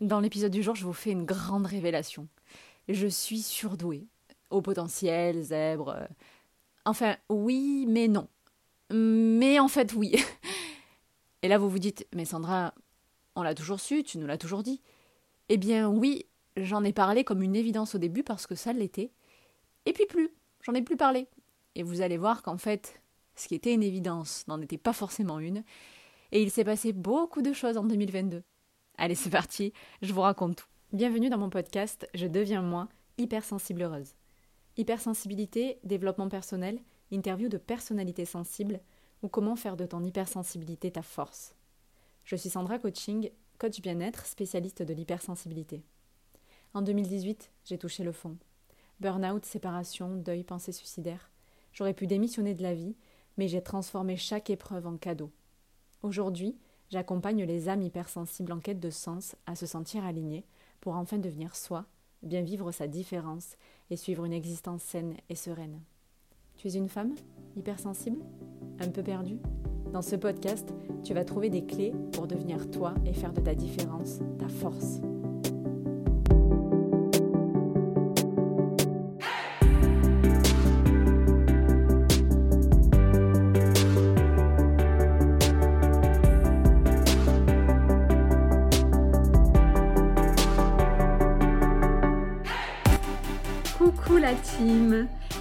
Dans l'épisode du jour, je vous fais une grande révélation. Je suis surdouée. Au potentiel, zèbre. euh, Enfin, oui, mais non. Mais en fait, oui. Et là, vous vous dites, mais Sandra, on l'a toujours su, tu nous l'as toujours dit. Eh bien, oui, j'en ai parlé comme une évidence au début parce que ça l'était. Et puis plus, j'en ai plus parlé. Et vous allez voir qu'en fait, ce qui était une évidence n'en était pas forcément une. Et il s'est passé beaucoup de choses en 2022. Allez, c'est parti, je vous raconte tout. Bienvenue dans mon podcast Je deviens moi, hypersensible heureuse. Hypersensibilité, développement personnel, interview de personnalités sensibles ou comment faire de ton hypersensibilité ta force. Je suis Sandra Coaching, coach bien-être, spécialiste de l'hypersensibilité. En 2018, j'ai touché le fond. Burnout, séparation, deuil, pensée suicidaire. J'aurais pu démissionner de la vie, mais j'ai transformé chaque épreuve en cadeau. Aujourd'hui, j'accompagne les âmes hypersensibles en quête de sens à se sentir alignées pour enfin devenir soi, bien vivre sa différence et suivre une existence saine et sereine. Tu es une femme hypersensible Un peu perdue? Dans ce podcast, tu vas trouver des clés pour devenir toi et faire de ta différence ta force.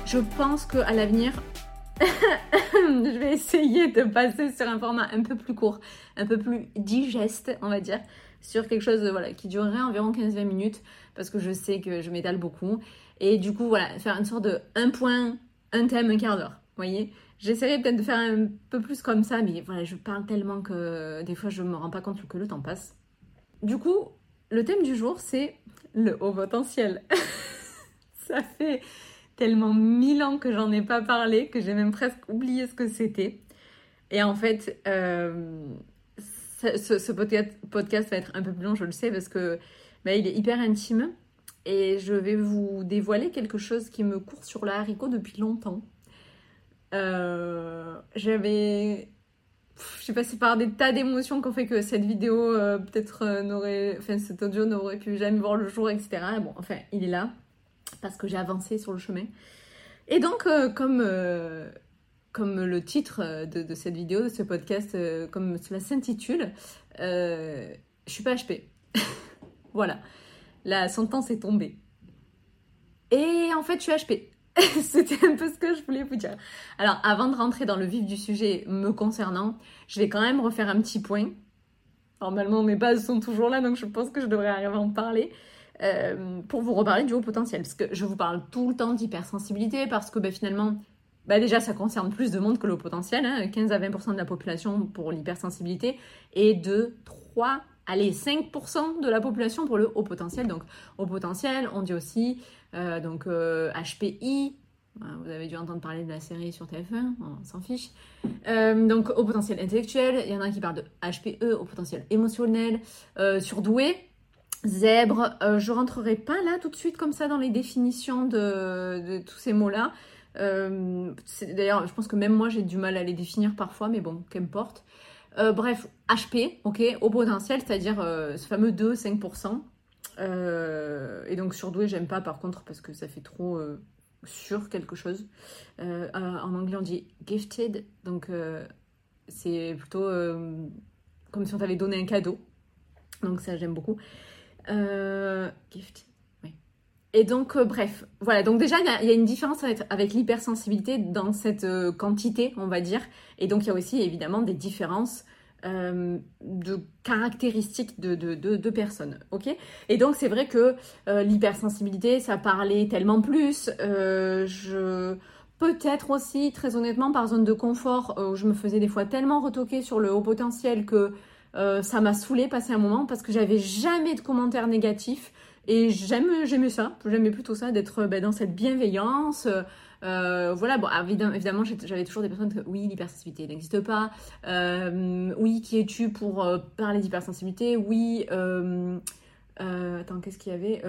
Je pense que à l'avenir, je vais essayer de passer sur un format un peu plus court, un peu plus digeste, on va dire, sur quelque chose voilà, qui durerait environ 15-20 minutes, parce que je sais que je m'étale beaucoup. Et du coup, voilà, faire une sorte de un point, un thème, un quart d'heure. Voyez J'essaierai peut-être de faire un peu plus comme ça, mais voilà, je parle tellement que des fois je me rends pas compte que le temps passe. Du coup, le thème du jour, c'est le haut potentiel. ça fait tellement mille ans que j'en ai pas parlé que j'ai même presque oublié ce que c'était. Et en fait, euh, ce, podcast, va être un peu plus long, je le sais, parce que bah, il est hyper intime. Et je vais vous dévoiler quelque chose qui me court sur le haricot depuis longtemps. Euh, J'avais. pff, J'ai passé par des tas d'émotions qui ont fait que cette vidéo, euh, peut-être, euh, n'aurait. Enfin, cet audio n'aurait pu jamais voir le jour, etc. Et bon, enfin, il est là parce que j'ai avancé sur le chemin. Et donc, euh, comme, euh, comme le titre euh, de, cette vidéo, de ce podcast, comme cela s'intitule, je suis pas HP. voilà, la sentence est tombée. Et en fait, je suis HP. C'était un peu ce que je voulais vous dire. Alors, avant de rentrer dans le vif du sujet me concernant, je vais quand même refaire un petit point. Normalement, mes bases sont toujours là, donc je pense que je devrais arriver à en parler. Euh, pour vous reparler du haut potentiel. Parce que je vous parle tout le temps d'hypersensibilité, parce que ben, finalement, ben, déjà, ça concerne plus de monde que le haut potentiel. hein, 15 à 20% de la population pour l'hypersensibilité, et de 3, allez, 5% de la population pour le haut potentiel. Donc, haut potentiel, on dit aussi euh, donc, euh, HPI. Voilà, Vous avez dû entendre parler de la série sur TF1, on s'en fiche. Euh, donc, au potentiel intellectuel, il y en a qui parlent de HPE, au potentiel émotionnel, euh, surdoué, Zèbre, euh, je rentrerai pas là tout de suite comme ça dans les définitions de, tous ces mots-là. Euh, D'ailleurs, je pense que même moi j'ai du mal à les définir parfois, mais bon, qu'importe. Euh, bref, HP, ok, au potentiel, c'est-à-dire euh, ce fameux 2-5%. Euh, et donc surdoué, j'aime pas par contre parce que ça fait trop sur quelque chose. En anglais, on dit gifted, donc c'est plutôt comme si on t'avait donné un cadeau. Donc ça, j'aime beaucoup. Euh, gift. Et donc, euh, bref, voilà. Donc déjà, il y a- une différence avec, l'hypersensibilité dans cette euh, quantité, on va dire. Et donc, il y a aussi évidemment des différences de caractéristiques de, personnes, ok? Et donc, c'est vrai que l'hypersensibilité, ça parlait tellement plus. Je... Peut-être aussi, très honnêtement, par zone de confort, où je me faisais des fois tellement retoquer sur le haut potentiel que euh, ça m'a saoulé passer un moment parce que j'avais jamais de commentaires négatifs et j'aime j'aimais ça. J'aimais plutôt ça d'être ben, dans cette bienveillance. Euh, voilà bon évidemment, j'avais toujours des personnes que oui l'hypersensibilité n'existe pas. Euh, oui qui es-tu pour parler d'hypersensibilité? Oui attends qu'est-ce qu'il y avait?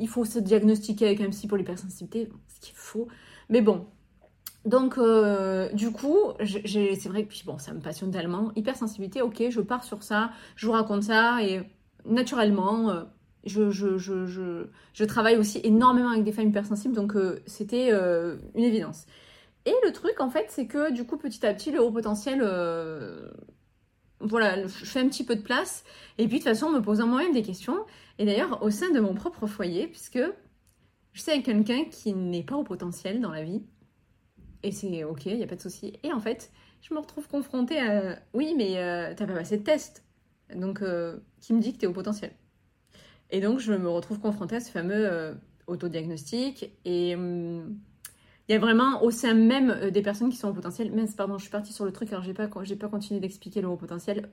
Il faut se diagnostiquer avec un psy pour l'hypersensibilité. Ce qu'il faut mais bon donc, euh, du coup, c'est vrai que puis bon, ça me passionne tellement. Hypersensibilité, ok, je pars sur ça, je vous raconte ça et naturellement, euh, je, travaille aussi énormément avec des femmes hypersensibles, donc c'était une évidence. Et le truc, en fait, c'est que du coup, petit à petit, le haut potentiel, voilà, je fais un petit peu de place. Et puis, de toute façon, me posant moi-même des questions. Et d'ailleurs, au sein de mon propre foyer, puisque je sais quelqu'un qui n'est pas au potentiel dans la vie, et c'est ok, il n'y a pas de souci. Et en fait, je me retrouve confrontée à oui, mais euh, t'as pas passé de test. Donc, euh, qui me dit que t'es au potentiel Et donc, je me retrouve confrontée à ce fameux euh, autodiagnostic. Et hum, il y a vraiment au sein même des personnes qui sont au potentiel. Mince, pardon, je suis partie sur le truc alors j'ai pas, j'ai pas continué d'expliquer le haut potentiel.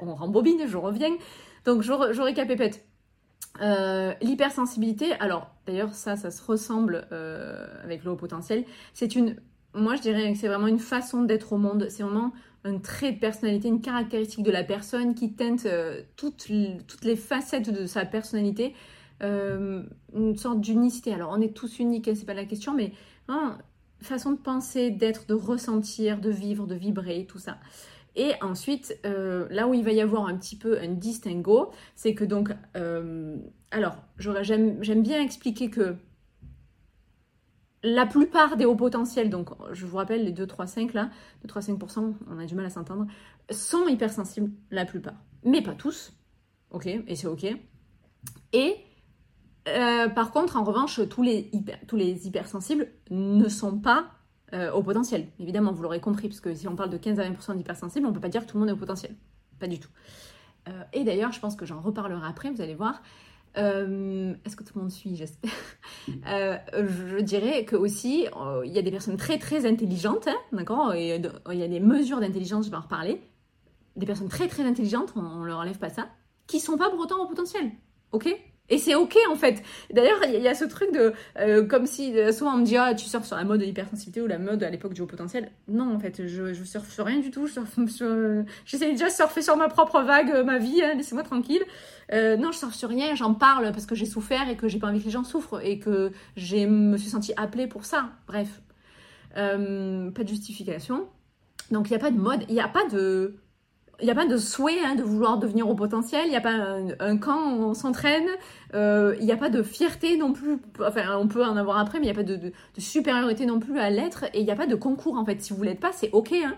On rembobine, je reviens. Donc, je, je récapépète. l'hypersensibilité, alors d'ailleurs ça, ça se ressemble avec le haut potentiel. C'est une moi je dirais que c'est vraiment une façon d'être au monde. C'est vraiment un trait de personnalité, une caractéristique de la personne qui teinte euh, toutes, les facettes de sa personnalité. Euh, une sorte d'unicité. Alors on est tous uniques, hein, c'est pas la question, mais hein, façon de penser, d'être, de ressentir, de vivre, de vibrer, tout ça. Et ensuite, euh, là où il va y avoir un petit peu un distinguo, c'est que donc, alors, j'aime bien expliquer que la plupart des hauts potentiels, donc je vous rappelle les 2, 3, 5 là, 2, 3, 5%, on a du mal à s'entendre, sont hypersensibles, la plupart. Mais pas tous, ok, et c'est ok. Et euh, par contre, en revanche, tous les, hypersensibles ne sont pas euh, au potentiel. Évidemment, vous l'aurez compris, parce que si on parle de 15 à 20% d'hypersensibles, on ne peut pas dire que tout le monde est au potentiel. Pas du tout. Euh, et d'ailleurs, je pense que j'en reparlerai après, vous allez voir. Euh, est-ce que tout le monde suit J'espère? Euh, je dirais que aussi, euh, il y a des personnes très très intelligentes, hein, d'accord? Il y a des mesures d'intelligence, je vais en reparler. Des personnes très très intelligentes, on, ne leur enlève pas ça, qui sont pas pour autant au potentiel, ok? Et c'est ok en fait. D'ailleurs, il y, a ce truc de comme si souvent on me dit ah tu surfes sur la mode de l'hypersensibilité ou la mode à l'époque du haut potentiel. Non en fait, je, je surfe sur rien du tout. J'essaie déjà de surfer sur ma propre vague, ma vie. Hein, laissez-moi tranquille. Euh, non, je sors sur rien, j'en parle parce que j'ai souffert et que j'ai pas envie que les gens souffrent et que je me suis sentie appelée pour ça. Bref, euh, pas de justification. Donc il n'y a pas de mode, il n'y a pas de, il n'y a pas de souhait hein, de vouloir devenir au potentiel, il n'y a pas un, camp où on s'entraîne, euh, il n'y a pas de fierté non plus, enfin on peut en avoir après, mais il n'y a pas de, supériorité non plus à l'être, et il n'y a pas de concours en fait. Si vous l'êtes pas, c'est ok. Hein.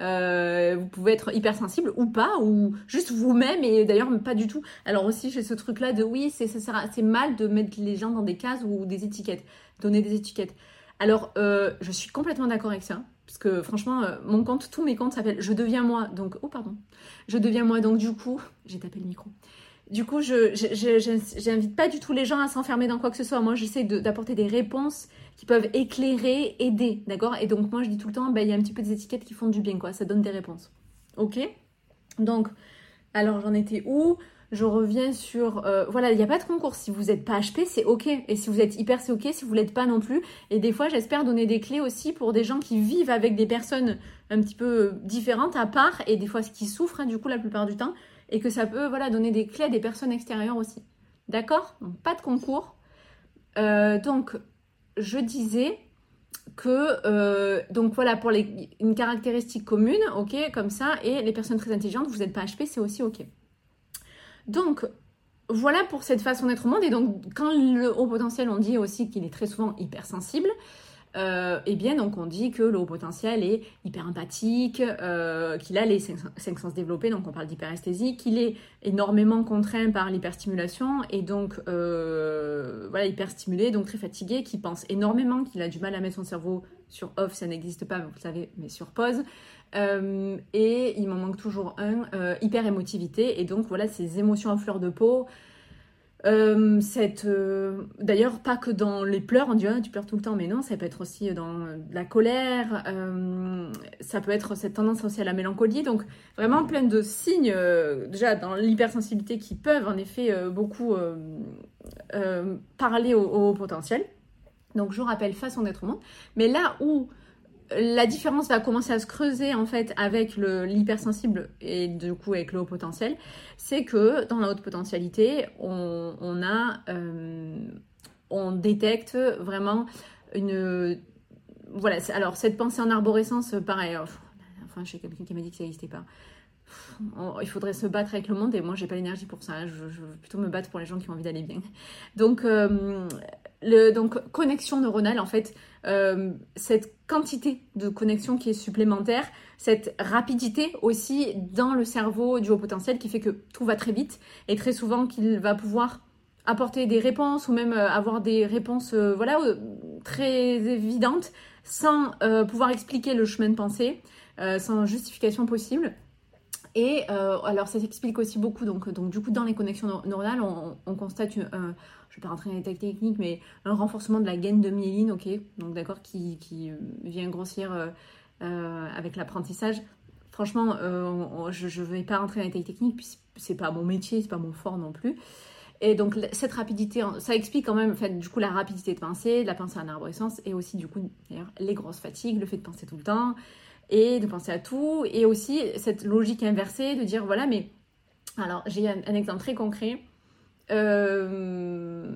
Euh, vous pouvez être hypersensible ou pas, ou juste vous-même, et d'ailleurs pas du tout. Alors aussi, j'ai ce truc-là de oui, c'est mal de mettre les gens dans des cases ou des étiquettes, donner des étiquettes. Alors, euh, je suis complètement d'accord avec ça, parce que franchement, euh, mon compte, tous mes comptes s'appellent Je deviens moi, donc, oh pardon, Je deviens moi, donc du coup, j'ai tapé le micro. Du coup, je n'invite pas du tout les gens à s'enfermer dans quoi que ce soit. Moi, j'essaie d'apporter des réponses qui peuvent éclairer, aider, d'accord? Et donc, moi, je dis tout le temps, ben, il y a un petit peu des étiquettes qui font du bien, quoi. Ça donne des réponses. Ok? Donc, alors, j'en étais où? Je reviens sur... Euh, voilà, il n'y a pas de concours. Si vous n'êtes pas HP, c'est OK. Et si vous êtes hyper, c'est OK. Si vous ne l'êtes pas non plus. Et des fois, j'espère donner des clés aussi pour des gens qui vivent avec des personnes un petit peu différentes, à part, et des fois qui souffrent, hein, du coup, la plupart du temps et que ça peut voilà, donner des clés à des personnes extérieures aussi. D'accord? Pas de concours. Euh, donc je disais que euh, donc voilà pour les, une caractéristique commune, ok, comme ça, et les personnes très intelligentes, vous n'êtes pas HP, c'est aussi ok. Donc voilà pour cette façon d'être au monde. Et donc quand le haut potentiel, on dit aussi qu'il est très souvent hypersensible euh, eh bien, donc on dit que le haut potentiel est hyper empathique, euh, qu'il a les cinq, sens développés, donc on parle d'hyperesthésie, qu'il est énormément contraint par l'hyperstimulation et donc euh, voilà, hyper stimulé, donc très fatigué, qui pense énormément, qu'il a du mal à mettre son cerveau sur off, ça n'existe pas, vous le savez, mais sur pause. Et il m'en manque toujours un, hyper émotivité, et donc voilà, ces émotions à fleur de peau, euh, cette, euh, d'ailleurs, pas que dans les pleurs, on dit ah, tu pleures tout le temps, mais non, ça peut être aussi dans la colère, euh, ça peut être cette tendance aussi à la mélancolie, donc vraiment plein de signes, déjà dans l'hypersensibilité qui peuvent en effet beaucoup parler au, au, potentiel. Donc je vous rappelle façon d'être au monde, mais là où la différence va commencer à se creuser en fait avec l'hypersensible et du coup avec le haut potentiel, c'est que dans la haute potentialité, on, euh, détecte vraiment une, voilà. Alors cette pensée en arborescence, pareil. Enfin, j'ai quelqu'un qui m'a dit que ça n'existait pas. il faudrait se battre avec le monde et moi j'ai pas l'énergie pour ça. Je, veux plutôt me battre pour les gens qui ont envie d'aller bien. Donc, euh, donc connexion neuronale, en fait, euh, cette quantité de connexion qui est supplémentaire, cette rapidité aussi dans le cerveau du haut potentiel qui fait que tout va très vite et très souvent qu'il va pouvoir apporter des réponses ou même euh, avoir des réponses voilà très évidentes sans pouvoir expliquer le chemin de pensée, sans justification possible. Et euh, alors, ça s'explique aussi beaucoup. Donc, donc, du coup, dans les connexions neuronales, on, constate, je ne vais pas rentrer dans les techniques, mais un renforcement de la gaine de myéline, ok, donc d'accord, qui, qui, vient grossir euh, euh, avec l'apprentissage. Franchement, je ne vais pas rentrer dans les techniques, puis c'est pas mon métier, c'est pas mon fort non plus. Et donc, cette rapidité, ça explique quand même, en fait, du coup, la rapidité de penser, la pensée en arborescence, et aussi, du coup, d'ailleurs, les grosses fatigues, le fait de penser tout le temps, et de penser à tout. Et aussi cette logique inversée de dire voilà, mais alors j'ai un, exemple très concret. Euh,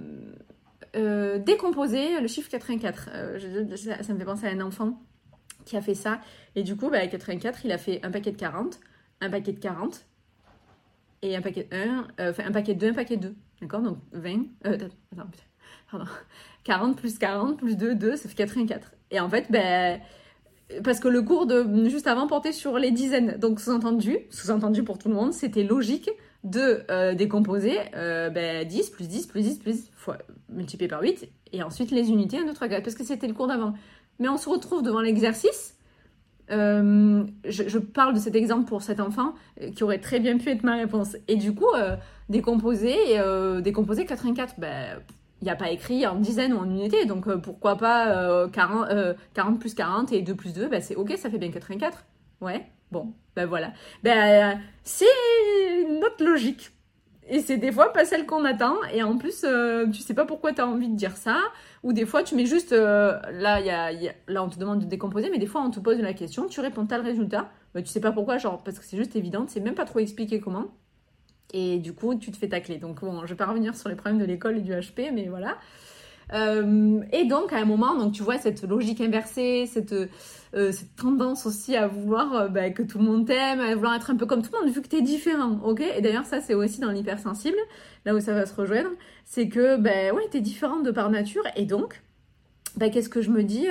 euh, décomposer le chiffre 84. Euh, ça, me fait penser à un enfant qui a fait ça. Et du coup, bah, 84, il a fait un paquet de 40, un paquet de 40, et un paquet de 1, enfin un paquet de 2, un paquet de 2. D'accord? Donc 20, attends, pardon. 40 plus 40 plus 2, 2, ça fait 84. Et en fait, ben parce que le cours de juste avant portait sur les dizaines. Donc sous-entendu, sous-entendu pour tout le monde, c'était logique de euh, décomposer euh, ben, 10 plus 10 plus 10 plus 10 fois, multiplié par 8 et ensuite les unités 1, 2, 3, 4 parce que c'était le cours d'avant. Mais on se retrouve devant l'exercice. Euh, je, parle de cet exemple pour cet enfant qui aurait très bien pu être ma réponse. Et du coup, décomposer, décomposer 84, ben, il n'y a pas écrit en dizaines ou en unités, donc euh, pourquoi pas 40, euh, 40, euh, plus 40 et 2 plus 2, bah, c'est ok, ça fait bien 84. Ouais, bon, ben voilà. Ben, c'est notre logique. Et c'est des fois pas celle qu'on attend, et en plus, tu sais pas pourquoi tu as envie de dire ça, ou des fois tu mets juste, là, y a, là on te demande de décomposer, mais des fois on te pose la question, tu réponds t'as le résultat, ben, tu sais pas pourquoi, genre parce que c'est juste évident, c'est même pas trop expliqué comment et du coup tu te fais tacler. Donc bon, je vais pas revenir sur les problèmes de l'école et du HP, mais voilà. Euh, et donc à un moment, donc tu vois cette logique inversée, cette, euh, cette tendance aussi à vouloir euh, bah, que tout le monde t'aime, à vouloir être un peu comme tout le monde vu que tu es différent, ok? Et d'ailleurs ça c'est aussi dans l'hypersensible, là où ça va se rejoindre, c'est que ben ouais t'es différente de par nature et donc bah, qu'est-ce que je me dis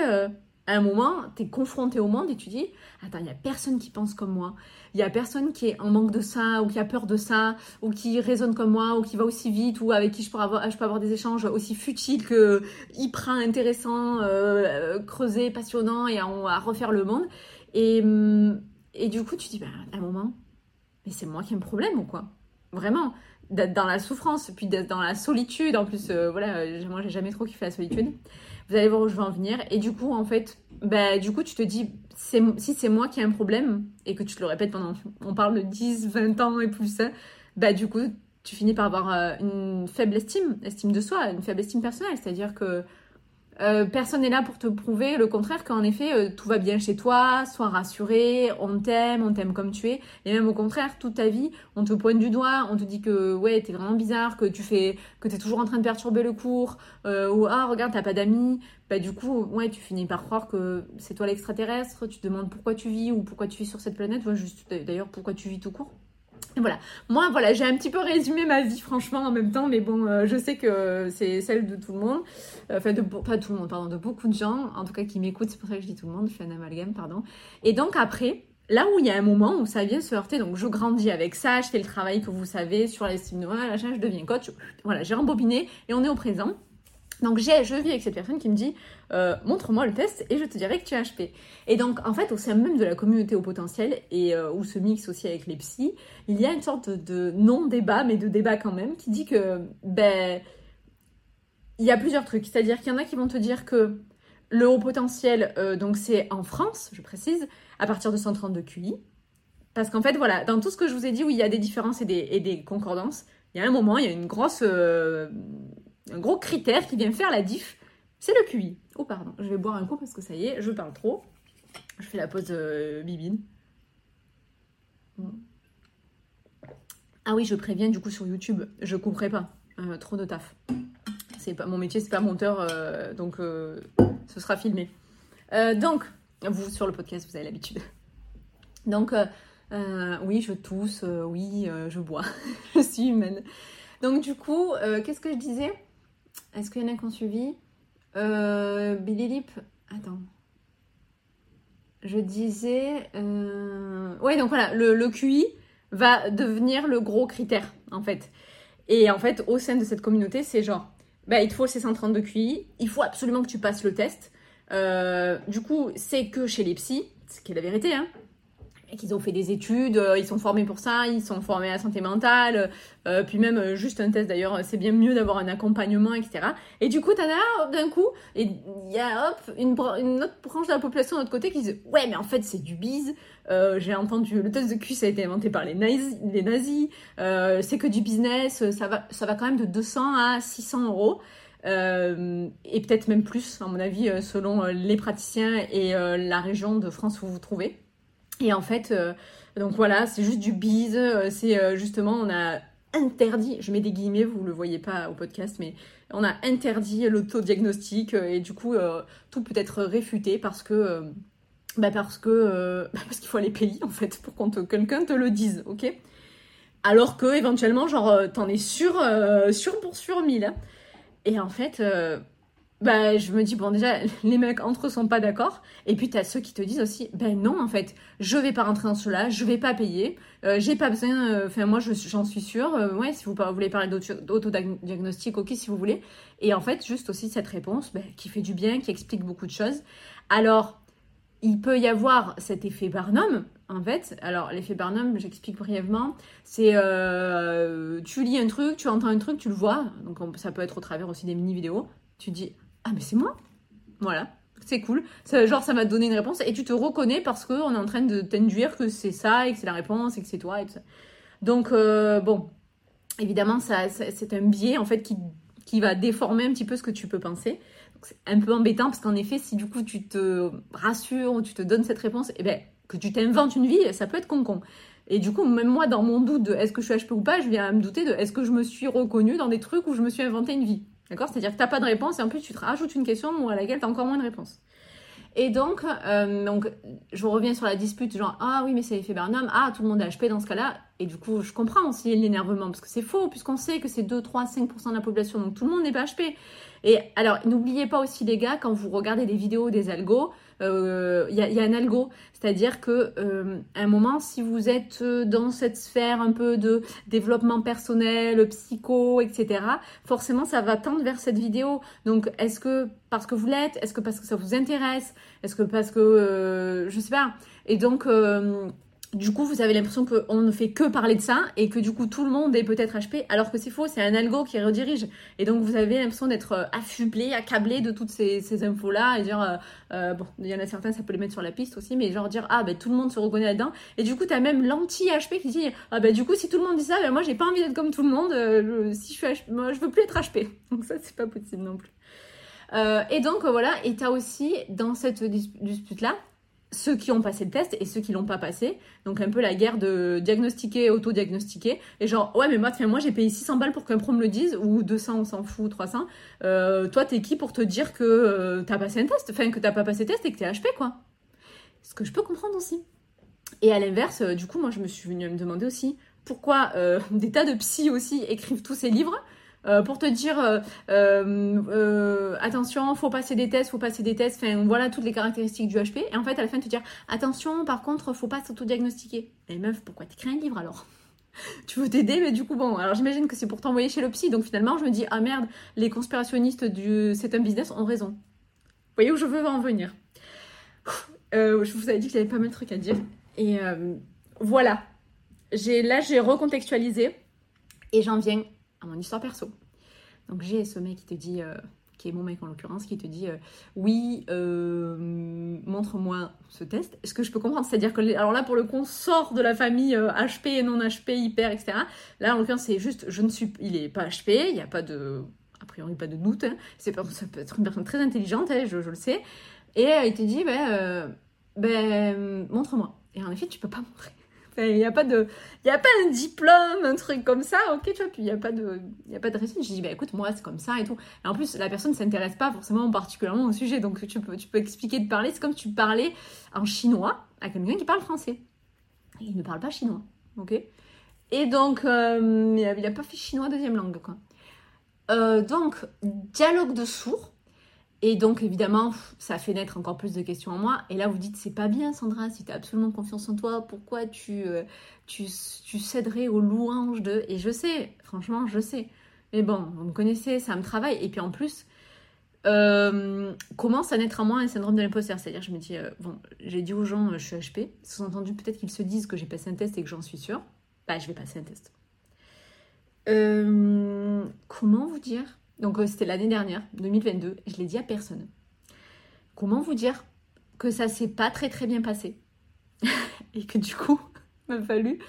à un moment, tu es confronté au monde et tu dis Attends, il n'y a personne qui pense comme moi. Il n'y a personne qui est en manque de ça, ou qui a peur de ça, ou qui raisonne comme moi, ou qui va aussi vite, ou avec qui je peux avoir, des échanges aussi futiles que hyper intéressants, euh, creusés, passionnants et à, refaire le monde. Et, hum, et du coup, tu dis bah, À un moment, mais c'est moi qui ai un problème ou quoi? Vraiment d'être dans la souffrance, puis d'être dans la solitude. En plus, euh, voilà, moi j'ai jamais trop kiffé la solitude. Vous allez voir où je vais en venir. Et du coup, en fait, bah, du coup, tu te dis, si c'est moi qui ai un problème, et que tu te le répètes pendant, on parle de 10, 20 ans et plus, bah, du coup, tu finis par avoir euh, une faible estime, estime de soi, une faible estime personnelle. C'est-à-dire que euh, personne n'est là pour te prouver le contraire qu'en effet euh, tout va bien chez toi, sois rassuré, on t'aime, on t'aime comme tu es. Et même au contraire, toute ta vie, on te pointe du doigt, on te dit que ouais, t'es vraiment bizarre, que tu fais, que t'es toujours en train de perturber le cours, euh, ou ah regarde t'as pas d'amis. Bah du coup, ouais, tu finis par croire que c'est toi l'extraterrestre. Tu demandes pourquoi tu vis ou pourquoi tu vis sur cette planète, juste d'ailleurs pourquoi tu vis tout court. Voilà. Moi, voilà, j'ai un petit peu résumé ma vie, franchement, en même temps, mais bon, euh, je sais que c'est celle de tout le monde. Euh, enfin, de, pas tout le monde, pardon, de beaucoup de gens, en tout cas, qui m'écoutent. C'est pour ça que je dis tout le monde, je fais un amalgame, pardon. Et donc, après, là où il y a un moment où ça vient se heurter, donc je grandis avec ça, je fais le travail que vous savez sur l'estime de moi, je deviens coach. Voilà, j'ai rembobiné et on est au présent. Donc je vis avec cette personne qui me dit euh, montre-moi le test et je te dirai que tu es HP. Et donc en fait au sein même de la communauté au potentiel et euh, où se mixe aussi avec les psys, il y a une sorte de non débat mais de débat quand même qui dit que ben il y a plusieurs trucs, c'est-à-dire qu'il y en a qui vont te dire que le haut potentiel euh, donc c'est en France, je précise, à partir de 132 QI. Parce qu'en fait, voilà, dans tout ce que je vous ai dit où il y a des différences et des, et des concordances, il y a un moment, il y a une grosse un gros critère qui vient faire la diff, c'est le QI. Oh pardon, je vais boire un coup parce que ça y est, je parle trop. Je fais la pause euh, bibine. Ah oui, je préviens du coup sur YouTube, je couperai pas. Euh, trop de taf. C'est pas mon métier, c'est pas monteur, euh, donc ce sera filmé. donc, vous sur le podcast, vous avez l'habitude. Donc, oui, je tousse, oui, je bois, je suis humaine. Donc du coup, qu'est-ce que je disais? Est-ce qu'il y en a qui ont suivi? Billy Lip, attends. Je disais... Oui, donc voilà, le, QI va devenir le gros critère, en fait. Et en fait, au sein de cette communauté, c'est genre, bah, il te faut ces 132 QI, il faut absolument que tu passes le test. Euh, du coup, c'est que chez les psys, ce qui est la vérité, hein, qu'ils ont fait des études, euh, ils sont formés pour ça, ils sont formés à la santé mentale, euh, puis même euh, juste un test d'ailleurs, c'est bien mieux d'avoir un accompagnement, etc. Et du coup, t'en as d'un coup, et il y a hop, une, autre branche de la population de l'autre côté qui dit Ouais, mais en fait, c'est du bise. J'ai entendu, le test de QI, ça a été inventé par les nazis, c'est que du business, ça va, ça va quand même de 200 à 600 euros. Et peut-être même plus, à mon avis, selon les praticiens et la région de France où vous vous trouvez. Et en fait, euh, donc voilà, c'est juste du bise. Euh, c'est euh, justement, on a interdit, je mets des guillemets, vous le voyez pas au podcast, mais on a interdit l'autodiagnostic et du coup, tout peut être réfuté parce que. bah parce que bah parce qu'il faut aller payer en fait pour qu'on quelqu'un te le dise, ok? Alors que éventuellement, genre, t'en es sûr, sûr pour sûr mille. Hein. Et en fait, bah, je me dis, bon, déjà, les mecs entre eux sont pas d'accord. Et puis, tu as ceux qui te disent aussi, ben non, en fait, je vais pas rentrer dans cela, je vais pas payer, euh, j'ai pas besoin, euh, enfin, moi, j'en suis sûre. Euh, ouais, si vous, vous voulez parler d'autodiagnostic, ok, si vous voulez. Et en fait, juste aussi cette réponse, ben, qui fait du bien, qui explique beaucoup de choses. Alors, il peut y avoir cet effet Barnum, en fait. Alors, l'effet Barnum, j'explique brièvement, c'est tu lis un truc, tu entends un truc, tu le vois. Donc, ça peut être au travers aussi des mini-vidéos. Tu dis, ah, mais c'est moi Voilà, c'est cool. Ça, genre, ça m'a donné une réponse et tu te reconnais parce qu'on est en train de t'induire que c'est ça et que c'est la réponse et que c'est toi et tout ça. Donc, euh, bon, évidemment, ça, c'est un biais en fait qui, qui va déformer un petit peu ce que tu peux penser. C'est un peu embêtant parce qu'en effet, si du coup tu te rassures ou tu te donnes cette réponse, et eh ben, que tu t'inventes une vie, ça peut être con-con. Et du coup, même moi, dans mon doute de est-ce que je suis HP ou pas, je viens à me douter de est-ce que je me suis reconnue dans des trucs où je me suis inventé une vie. D'accord? C'est-à-dire que tu n'as pas de réponse et en plus tu te rajoutes une question à laquelle tu as encore moins de réponses. Et donc, euh, donc, je reviens sur la dispute, genre, ah oui, mais c'est l'effet Barnum, ah, tout le monde est HP dans ce cas-là. Et du coup, je comprends aussi l'énervement, parce que c'est faux, puisqu'on sait que c'est 2, 3, 5% de la population, donc tout le monde n'est pas HP. Et alors, n'oubliez pas aussi, les gars, quand vous regardez des vidéos des algos, il euh, y, a un algo. C'est-à-dire que euh, un moment, si vous êtes dans cette sphère un peu de développement personnel, psycho, etc., forcément, ça va tendre vers cette vidéo. Donc, est-ce que parce que vous l'êtes Est-ce que parce que ça vous intéresse Est-ce que parce que... Euh, je sais pas. Et donc du coup, vous avez l'impression qu'on ne fait que parler de ça et que du coup, tout le monde est peut-être HP, alors que c'est faux, c'est un algo qui redirige. Et donc, vous avez l'impression d'être euh, affublé, accablé de toutes ces, infos-là et dire, euh, euh, bon, il y en a certains, ça peut les mettre sur la piste aussi, mais genre dire, ah, ben tout le monde se reconnaît là-dedans. Et du coup, tu as même l'anti-HP qui dit, ah, ben du coup, si tout le monde dit ça, ben moi, j'ai pas envie d'être comme tout le monde, si je suis HP, moi, je veux plus être HP. Donc, ça, c'est pas possible non plus. et donc, voilà, et tu as aussi, dans cette dispute-là, ceux qui ont passé le test et ceux qui l'ont pas passé. Donc un peu la guerre de diagnostiquer, auto-diagnostiquer. Et genre, ouais, mais moi, moi j'ai payé 600 balles pour qu'un pro me le dise, ou 200, on s'en fout, 300. Euh, toi, t'es qui pour te dire que euh, t'as passé un test, enfin que t'as pas passé test et que t'es HP, quoi. Ce que je peux comprendre aussi. Et à l'inverse, euh, du coup, moi, je me suis venue me demander aussi pourquoi des tas de psy aussi écrivent tous ces livres euh, pour te dire euh, euh, attention, faut passer des tests, faut passer des tests, enfin voilà toutes les caractéristiques du HP. Et en fait, à la fin, te dire attention, par contre, faut pas s'auto-diagnostiquer. Et meuf, pourquoi t'écris un livre alors? Tu veux t'aider, mais du coup, bon, alors j'imagine que c'est pour t'envoyer chez le psy, donc finalement, je me dis, ah merde, les conspirationnistes du C'est un business ont raison. Vous voyez où je veux en venir? Je vous avais dit que j'avais pas mal de trucs à dire. Et voilà. Là, j'ai recontextualisé et j'en viens à mon histoire perso. Donc j'ai ce mec qui te dit, euh, qui est mon mec en l'occurrence, qui te dit euh, oui, euh, montre-moi ce test. Ce que je peux comprendre, c'est-à-dire que alors là pour le coup, on sort de la famille HP et non HP, hyper, etc. Là en l'occurrence c'est juste, je ne suis, il est pas HP, il n'y a pas de, a priori pas de doute. Hein. C'est ça peut être une personne très intelligente, hein, je, je, le sais. Et il te dit ben, ben montre-moi. Et en effet tu peux pas montrer. Il n'y a pas de, il a pas un diplôme, un truc comme ça, ok, tu vois, puis il n'y a pas de, il a pas de récit. Je dis, bah écoute, moi c'est comme ça et tout. En plus, la personne ne s'intéresse pas forcément particulièrement au sujet, donc tu peux, tu peux expliquer de parler. C'est comme tu parlais en chinois à quelqu'un qui parle français. Il ne parle pas chinois, ok Et donc, euh, il n'a pas fait chinois deuxième langue, quoi. Euh, donc, dialogue de sourds. Et donc, évidemment, ça fait naître encore plus de questions en moi. Et là, vous dites, c'est pas bien, Sandra, si tu as absolument confiance en toi, pourquoi tu, euh, tu, céderais aux louanges de. Et je sais, franchement, je sais. Mais bon, vous me connaissez, ça me travaille. Et puis en plus, euh, commence à naître en moi un syndrome de l'imposteur? C'est-à-dire, je me dis, euh, bon, j'ai dit aux gens, je suis HP. Sous-entendu, peut-être qu'ils se disent que j'ai passé un test et que j'en suis sûre. Bah, je vais passer un test. comment vous dire? Donc euh, c'était l'année dernière, 2022, je l'ai dit à personne. Comment vous dire que ça s'est pas très très bien passé et que du coup, il m'a fallu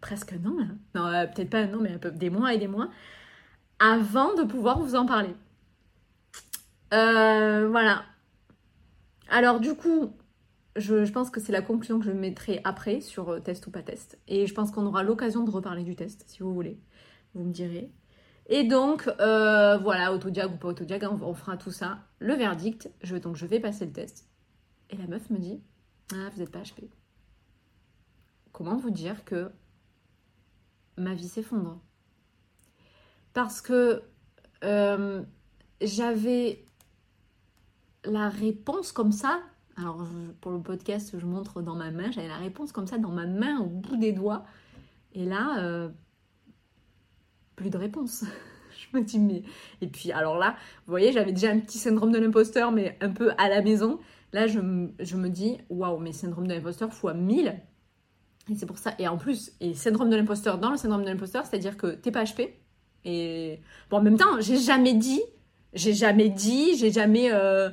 presque un an, hein. non euh, peut-être pas un an, mais un peu des mois et des mois avant de pouvoir vous en parler. Euh, voilà. Alors du coup, je, je pense que c'est la conclusion que je mettrai après sur test ou pas test. Et je pense qu'on aura l'occasion de reparler du test, si vous voulez. Vous me direz. Et donc, euh, voilà, autodiag ou pas autodiag, on, on, fera tout ça. Le verdict, je, donc je vais passer le test. Et la meuf me dit, ah, vous n'êtes pas HP. Comment vous dire que ma vie s'effondre? Parce que euh, j'avais la réponse comme ça. Alors, pour le podcast, je montre dans ma main. J'avais la réponse comme ça dans ma main, au bout des doigts. Et là, euh, plus de réponse. je me dis, mais. Et puis, alors là, vous voyez, j'avais déjà un petit syndrome de l'imposteur, mais un peu à la maison. Là, je, je me dis, waouh, mais syndrome de l'imposteur fois 1000. Et c'est pour ça. Et en plus, et syndrome de l'imposteur dans le syndrome de l'imposteur, c'est-à-dire que t'es pas HP. Et bon, en même temps, j'ai jamais dit, j'ai jamais dit, j'ai jamais. Euh,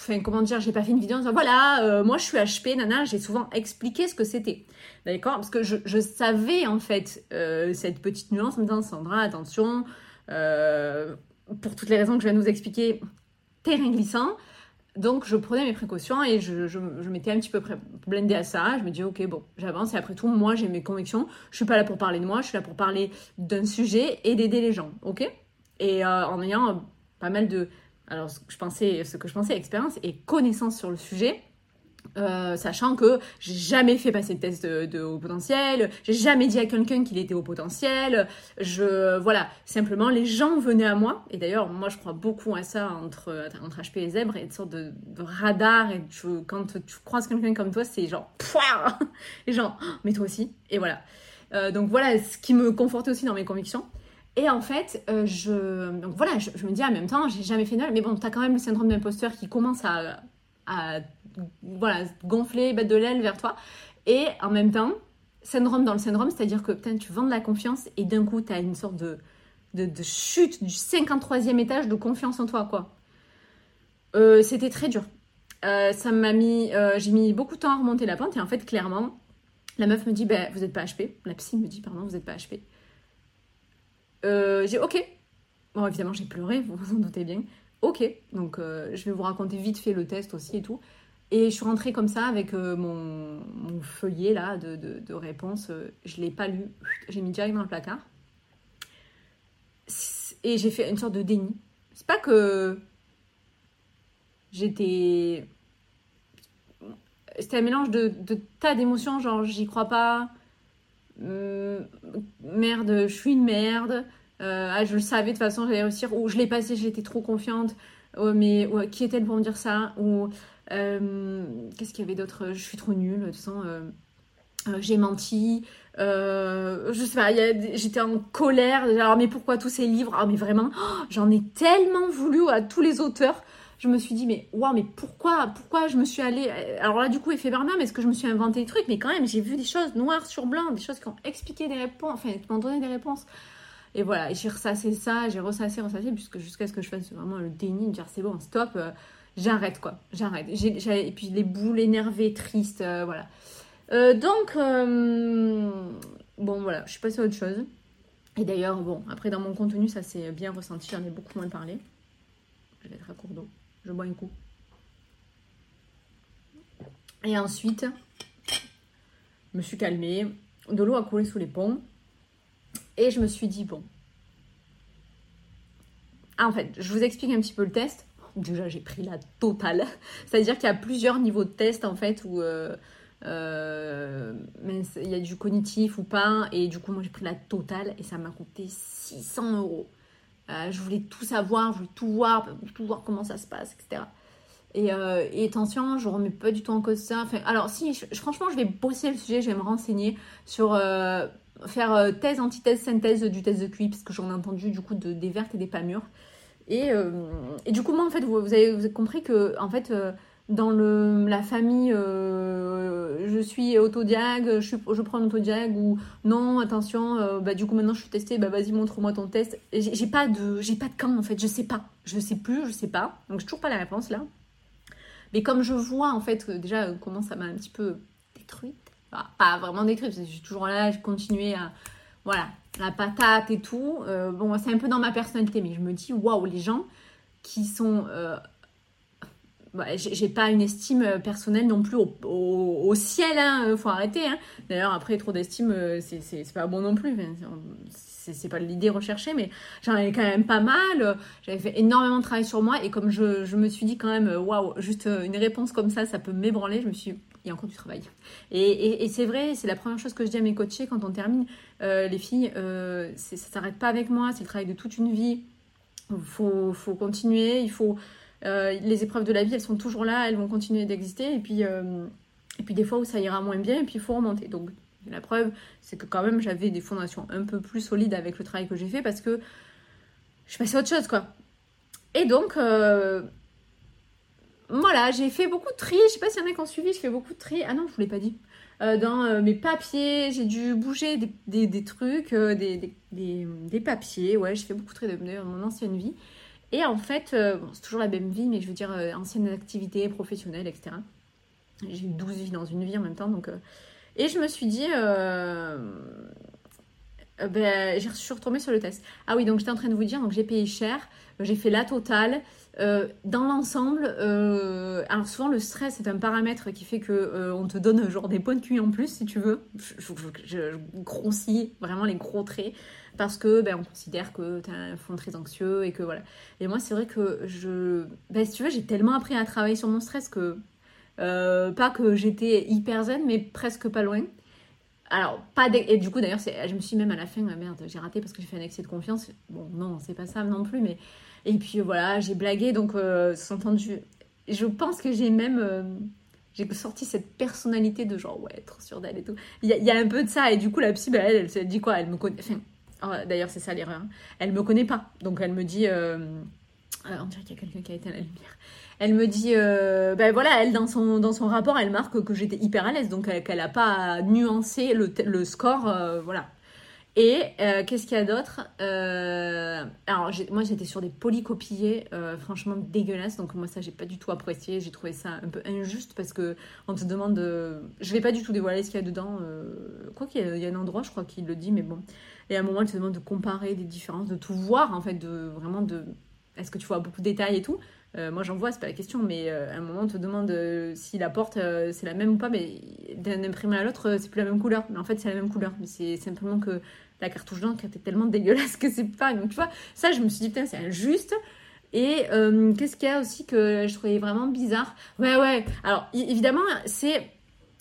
enfin, comment dire, j'ai pas fait une vidéo en disant voilà, euh, moi je suis HP, nana, j'ai souvent expliqué ce que c'était. D'accord? Parce que je, savais en fait euh, cette petite nuance en me disant Sandra, attention, euh, pour toutes les raisons que je viens de vous expliquer, terrain glissant. Donc je prenais mes précautions et je, je, je m'étais un petit peu blindée à ça. Je me dis ok bon j'avance et après tout moi j'ai mes convictions. Je suis pas là pour parler de moi, je suis là pour parler d'un sujet et d'aider les gens, ok? Et en ayant pas mal de alors ce que je pensais, ce que je pensais expérience et connaissance sur le sujet. Euh, sachant que j'ai jamais fait passer de test de, haut potentiel, j'ai jamais dit à quelqu'un qu'il était au potentiel. Je voilà, simplement les gens venaient à moi et d'ailleurs moi je crois beaucoup à ça entre entre HP et zèbre et une sorte de, radar et quand tu croises quelqu'un comme toi c'est genre et genre mais toi aussi et voilà. Euh, donc voilà ce qui me confortait aussi dans mes convictions. Et en fait, euh, je, voilà, je, me dis en même temps, j'ai jamais fait nul, mais bon, t'as quand même le syndrome d'imposteur qui commence à, voilà, gonfler, battre de l'aile vers toi. Et en même temps, syndrome dans le syndrome, c'est-à-dire que tu vends de la confiance et d'un coup, t'as une sorte de, de, chute du 53e étage de confiance en toi, quoi. Euh, C'était très dur. Euh, ça m'a mis, j'ai mis beaucoup de temps à remonter la pente et en fait, clairement, la meuf me dit, ben, vous n'êtes pas HP. La psy me dit, pardon, vous n'êtes pas HP. Euh, j'ai ok. Bon, évidemment, j'ai pleuré, vous vous en doutez bien. Ok, donc euh, je vais vous raconter vite fait le test aussi et tout. Et je suis rentrée comme ça avec euh, mon, feuillet là de, de, réponses. Je l'ai pas lu, j'ai mis direct dans le placard. Et j'ai fait une sorte de déni. C'est pas que j'étais. C'était un mélange de, de tas d'émotions, genre j'y crois pas, merde, je suis une merde. Euh, ah, je le savais de toute façon, j'allais réussir. Ou je l'ai passé, j'étais trop confiante. Oh, mais qui est-elle pour me dire ça? Ou euh, qu'est-ce qu'il y avait d'autre? Je suis trop nulle. De toute façon, j'ai menti. je j'étais en colère. Alors, mais pourquoi tous ces livres? Ah, mais vraiment, j'en ai tellement voulu à tous les auteurs je me suis dit, mais waouh, mais pourquoi, pourquoi je me suis allée. Alors là, du coup, effet Bernard, est-ce que je me suis inventé des trucs? Mais quand même, j'ai vu des choses noires sur blanc, des choses qui ont expliqué des réponses, enfin, qui m'ont donné des réponses. Et voilà, j'ai ressassé ça, j'ai ressassé, ressassé, puisque jusqu'à ce que je fasse vraiment le déni, de dire c'est bon, stop, euh, j'arrête quoi, j'arrête. Et puis les boules énervées, tristes, euh, voilà. Euh, donc, bon voilà, je suis passée à autre chose. Et d'ailleurs, bon, après dans mon contenu, ça s'est bien ressenti, j'en ai beaucoup moins parlé. Je vais être à court d'eau je bois un coup. Et ensuite, je me suis calmée, de l'eau a coulé sous les ponts, et je me suis dit, bon. Ah, en fait, je vous explique un petit peu le test. Déjà, j'ai pris la totale. C'est-à-dire qu'il y a plusieurs niveaux de test, en fait, où, euh, euh, il y a du cognitif ou pas. Et du coup, moi, j'ai pris la totale et ça m'a coûté 600 euros. Euh, je voulais tout savoir, je voulais tout voir, tout voir comment ça se passe, etc. Et, euh, et, attention, je remets pas du tout en cause ça. Enfin, alors si, franchement, je vais bosser le sujet, je vais me renseigner sur euh, faire thèse, antithèse, synthèse du test de QI, parce que j'en ai entendu du coup de, des vertes et des pas mûres. Et, du coup, moi, en fait, vous avez, compris que, en fait, dans le, la famille, euh, je suis autodiag, je, je prends ou non, attention, euh, bah, du coup maintenant je suis testée, bah vas-y montre-moi ton test. J'ai pas de j'ai pas de camp en fait, je sais pas, je sais plus, je sais pas, donc j'ai toujours pas la réponse là. Mais comme je vois en fait déjà comment ça m'a un petit peu détruite, pas vraiment détruite, je suis toujours là, je continuais à voilà la patate et tout. Euh, bon c'est un peu dans ma personnalité, mais je me dis waouh les gens qui sont j'ai pas une estime euh, personnelle non plus au, ciel, hein, euh, faut arrêter. Hein. D'ailleurs, après, trop d'estime, euh, c'est pas bon non plus. c'est pas l'idée recherchée, mais j'en avais quand même pas mal. J'avais fait énormément de travail sur moi et comme je, je me suis dit quand même, waouh, juste une réponse comme ça, ça peut m'ébranler, je me suis dit, il y a encore du travail. Et, et, c'est vrai, c'est la première chose que je dis à mes coachés quand on termine. les filles, ça s'arrête pas avec moi, c'est le travail de toute une vie. Faut, faut continuer, il faut les épreuves de la vie, elles sont toujours là, elles vont continuer d'exister. Et puis, euh, et puis des fois où ça ira moins bien, et puis il faut remonter. Donc la preuve, c'est que quand même j'avais des fondations un peu plus solides avec le travail que j'ai fait parce que je passais à autre chose, quoi. Et donc, euh, voilà, j'ai fait beaucoup de tri. Je sais pas s'il y en a qui ont suivi, je fais beaucoup de tri. Ah non, je vous l'ai pas dit. dans mes papiers, j'ai dû bouger des, des, trucs, des, des, papiers. Ouais, j'ai fait beaucoup de tri de mon ancienne vie. Et en fait, euh, c'est toujours la même vie, mais je veux dire, euh, ancienne activité professionnelle, etc. J'ai eu 12 vies dans une vie en même temps. Donc, euh, Et je me suis dit, ben, je suis retombée sur le test. Ah oui, donc j'étais en train de vous dire, donc j'ai payé cher, j'ai fait la totale. dans l'ensemble, alors souvent le stress est un paramètre qui fait que on te donne genre des points de QI en plus si tu veux. Je, grossis vraiment les gros traits parce que ben, on considère que tu as un fond très anxieux et que voilà. Et moi, c'est vrai que je. Ben, tu j'ai tellement appris à travailler sur mon stress que. Euh, pas que j'étais hyper zen, mais presque pas loin. Alors, pas et du coup, d'ailleurs, je me suis même à la fin, ah, merde, j'ai raté parce que j'ai fait un excès de confiance. Bon, non, c'est pas ça non plus, mais. Et puis voilà, j'ai blagué, donc, euh, entendu. Je pense que j'ai même. Euh, j'ai sorti cette personnalité de genre, ouais, trop sûre d'elle et tout. Il y, a un peu de ça, et du coup, la psy, ben, elle, se dit quoi? Elle me connaît. Enfin, Oh, d'ailleurs, c'est ça l'erreur. Elle me connaît pas. Donc, elle me dit. Euh, euh, on dirait qu'il y a quelqu'un qui a été à la lumière. Elle me dit. Euh, ben voilà, elle, dans son, dans son rapport, elle marque que j'étais hyper à l'aise. Donc, qu'elle n'a pas nuancé le, le score. voilà. Et qu'est-ce qu'il y a d'autre? Alors, moi, j'étais sur des polycopiés, franchement dégueulasses. Donc, moi, ça, j'ai pas du tout apprécié. J'ai trouvé ça un peu injuste parce que on te demande. Je vais pas du tout dévoiler ce qu'il y a dedans. quoi qu'il y, y, a un endroit, je crois qu'il le dit, mais bon. Et à un moment, elle te demande de comparer des différences, de tout voir, en fait, de vraiment de. Est-ce que tu vois beaucoup de détails et tout? Euh, Moi, j'en vois, c'est pas la question, mais euh, à un moment, on te demande euh, si la porte, c'est la même ou pas, mais d'un imprimé à l'autre, c'est plus la même couleur. Mais en fait, c'est la même couleur. Mais c'est simplement que la cartouche d'encre était tellement dégueulasse que c'est pas. Donc, tu vois, ça, je me suis dit, putain, c'est injuste. Et qu'est-ce qu'il y a aussi que je trouvais vraiment bizarre? Ouais, ouais. Alors, évidemment, c'est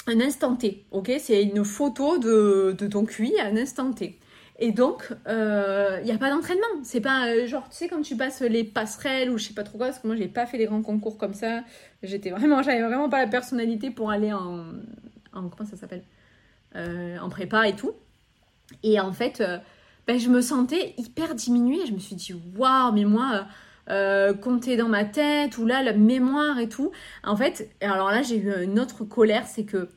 un instant T, ok? C'est une photo de, de ton QI à un instant T. Et donc, il euh, n'y a pas d'entraînement. C'est pas euh, genre, tu sais, quand tu passes les passerelles ou je sais pas trop quoi, parce que moi, j'ai pas fait des grands concours comme ça. J'étais vraiment, j'avais vraiment pas la personnalité pour aller en. en comment ça s'appelle euh, En prépa et tout. Et en fait, ben, je me sentais hyper diminuée. Je me suis dit, waouh, mais moi. compter dans ma tête ou là la mémoire et tout en fait alors là j'ai eu une autre colère c'est que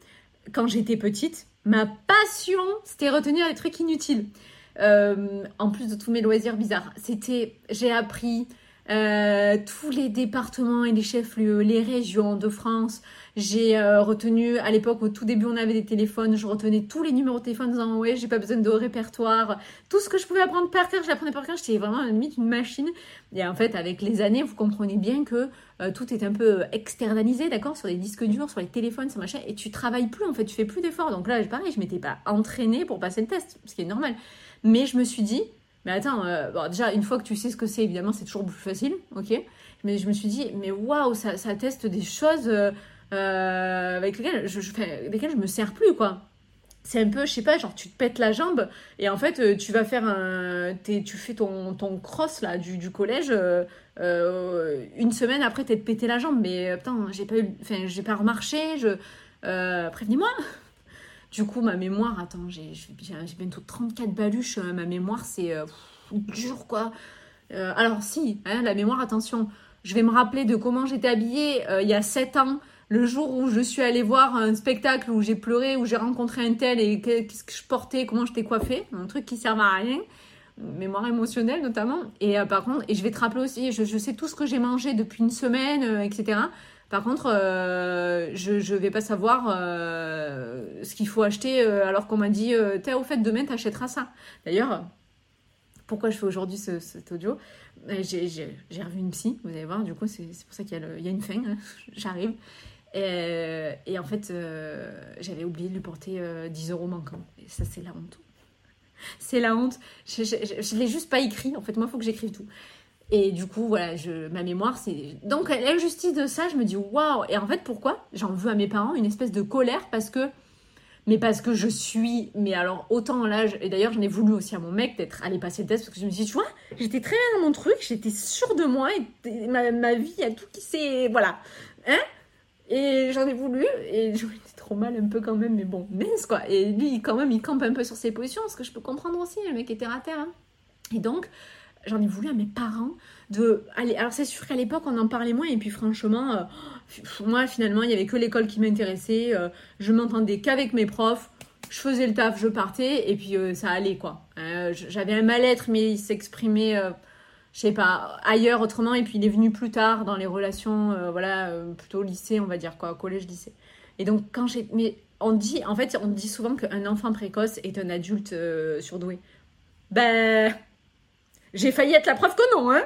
quand j'étais petite ma passion, c'était retenir les trucs inutiles. Euh, en plus de tous mes loisirs bizarres. C'était, j'ai appris euh, tous les départements et les chefs-lieux, les régions de France. J'ai euh, retenu, à l'époque, au tout début, on avait des téléphones, je retenais tous les numéros de téléphone en disant, ouais, j'ai pas besoin de répertoire. Tout ce que je pouvais apprendre par cœur, je l'apprenais par cœur. J'étais vraiment limite une machine. Et en fait, avec les années, vous comprenez bien que tout est un peu externalisé, d'accord, sur les disques durs, sur les téléphones, sur machin, et tu travailles plus, en fait, tu fais plus d'efforts. Donc là, pareil, je m'étais pas entraînée pour passer le test, ce qui est normal. Mais je me suis dit, mais attends, euh, bon, déjà, une fois que tu sais ce que c'est, évidemment, c'est toujours plus facile, ok Mais je me suis dit, mais waouh, ça, ça, teste des choses. Euh, avec lesquels je, je, je me sers plus, quoi c'est un peu, je sais pas, genre tu te pètes la jambe et en fait euh, tu vas faire un. Tu fais ton, ton cross là du, collège, euh, euh, une semaine après t'es pété la jambe, mais putain, j'ai pas eu. Enfin, j'ai pas remarché, je. Prévenez-moi Du coup, ma mémoire, attends, j'ai bientôt 34 baluches, ma mémoire c'est dur quoi. alors si, hein, la mémoire, attention, je vais me rappeler de comment j'étais habillée il y a 7 ans le jour où je suis allée voir un spectacle où j'ai pleuré, où j'ai rencontré un tel et qu'est-ce que je portais, comment j'étais coiffée, un truc qui sert à rien, mémoire émotionnelle notamment. Et euh, par contre, et je vais te rappeler aussi, je, sais tout ce que j'ai mangé depuis une semaine, euh, etc. Par contre, euh, je ne vais pas savoir ce qu'il faut acheter alors qu'on m'a dit, t'es au fait, demain t'achèteras ça. D'ailleurs, pourquoi je fais aujourd'hui cet audio? J'ai revu une psy, vous allez voir, du coup, c'est pour ça qu'il y, a une fin, hein. j'arrive. Et, en fait, euh, j'avais oublié de lui porter 10 euh, euros manquants. Et ça, c'est la honte. C'est la honte. Je ne l'ai juste pas écrit. En fait, moi, il faut que j'écrive tout. Et du coup, voilà, je, ma mémoire, c'est. Donc, l'injustice de ça, je me dis, waouh! Et en fait, pourquoi? J'en veux à mes parents une espèce de colère parce que. Mais parce que je suis. Mais alors, autant en l'âge. Et d'ailleurs, j'en ai voulu aussi à mon mec d'être allé passer le test parce que je me suis dit, tu vois, j'étais très bien dans mon truc, j'étais sûre de moi et ma, ma vie a tout qui s'est. Voilà. Hein et j'en ai voulu, et j'en étais trop mal un peu quand même, mais bon, mince quoi. Et lui, quand même, il campe un peu sur ses positions, ce que je peux comprendre aussi, le mec était à terre. Hein. Et donc, j'en ai voulu à mes parents de aller. Alors, c'est sûr qu'à l'époque, on en parlait moins, et puis franchement, euh, moi, finalement, il y avait que l'école qui m'intéressait, euh, je m'entendais qu'avec mes profs. Je faisais le taf, je partais, et puis euh, ça allait quoi. J'avais un mal-être, mais il s'exprimait je sais pas, ailleurs autrement. Et puis il est venu plus tard dans les relations, voilà, plutôt lycée, on va dire quoi, collège-lycée. Et donc quand j'ai, mais on dit, en fait, on dit souvent qu'un enfant précoce est un adulte surdoué. Ben, j'ai failli être la preuve que non, hein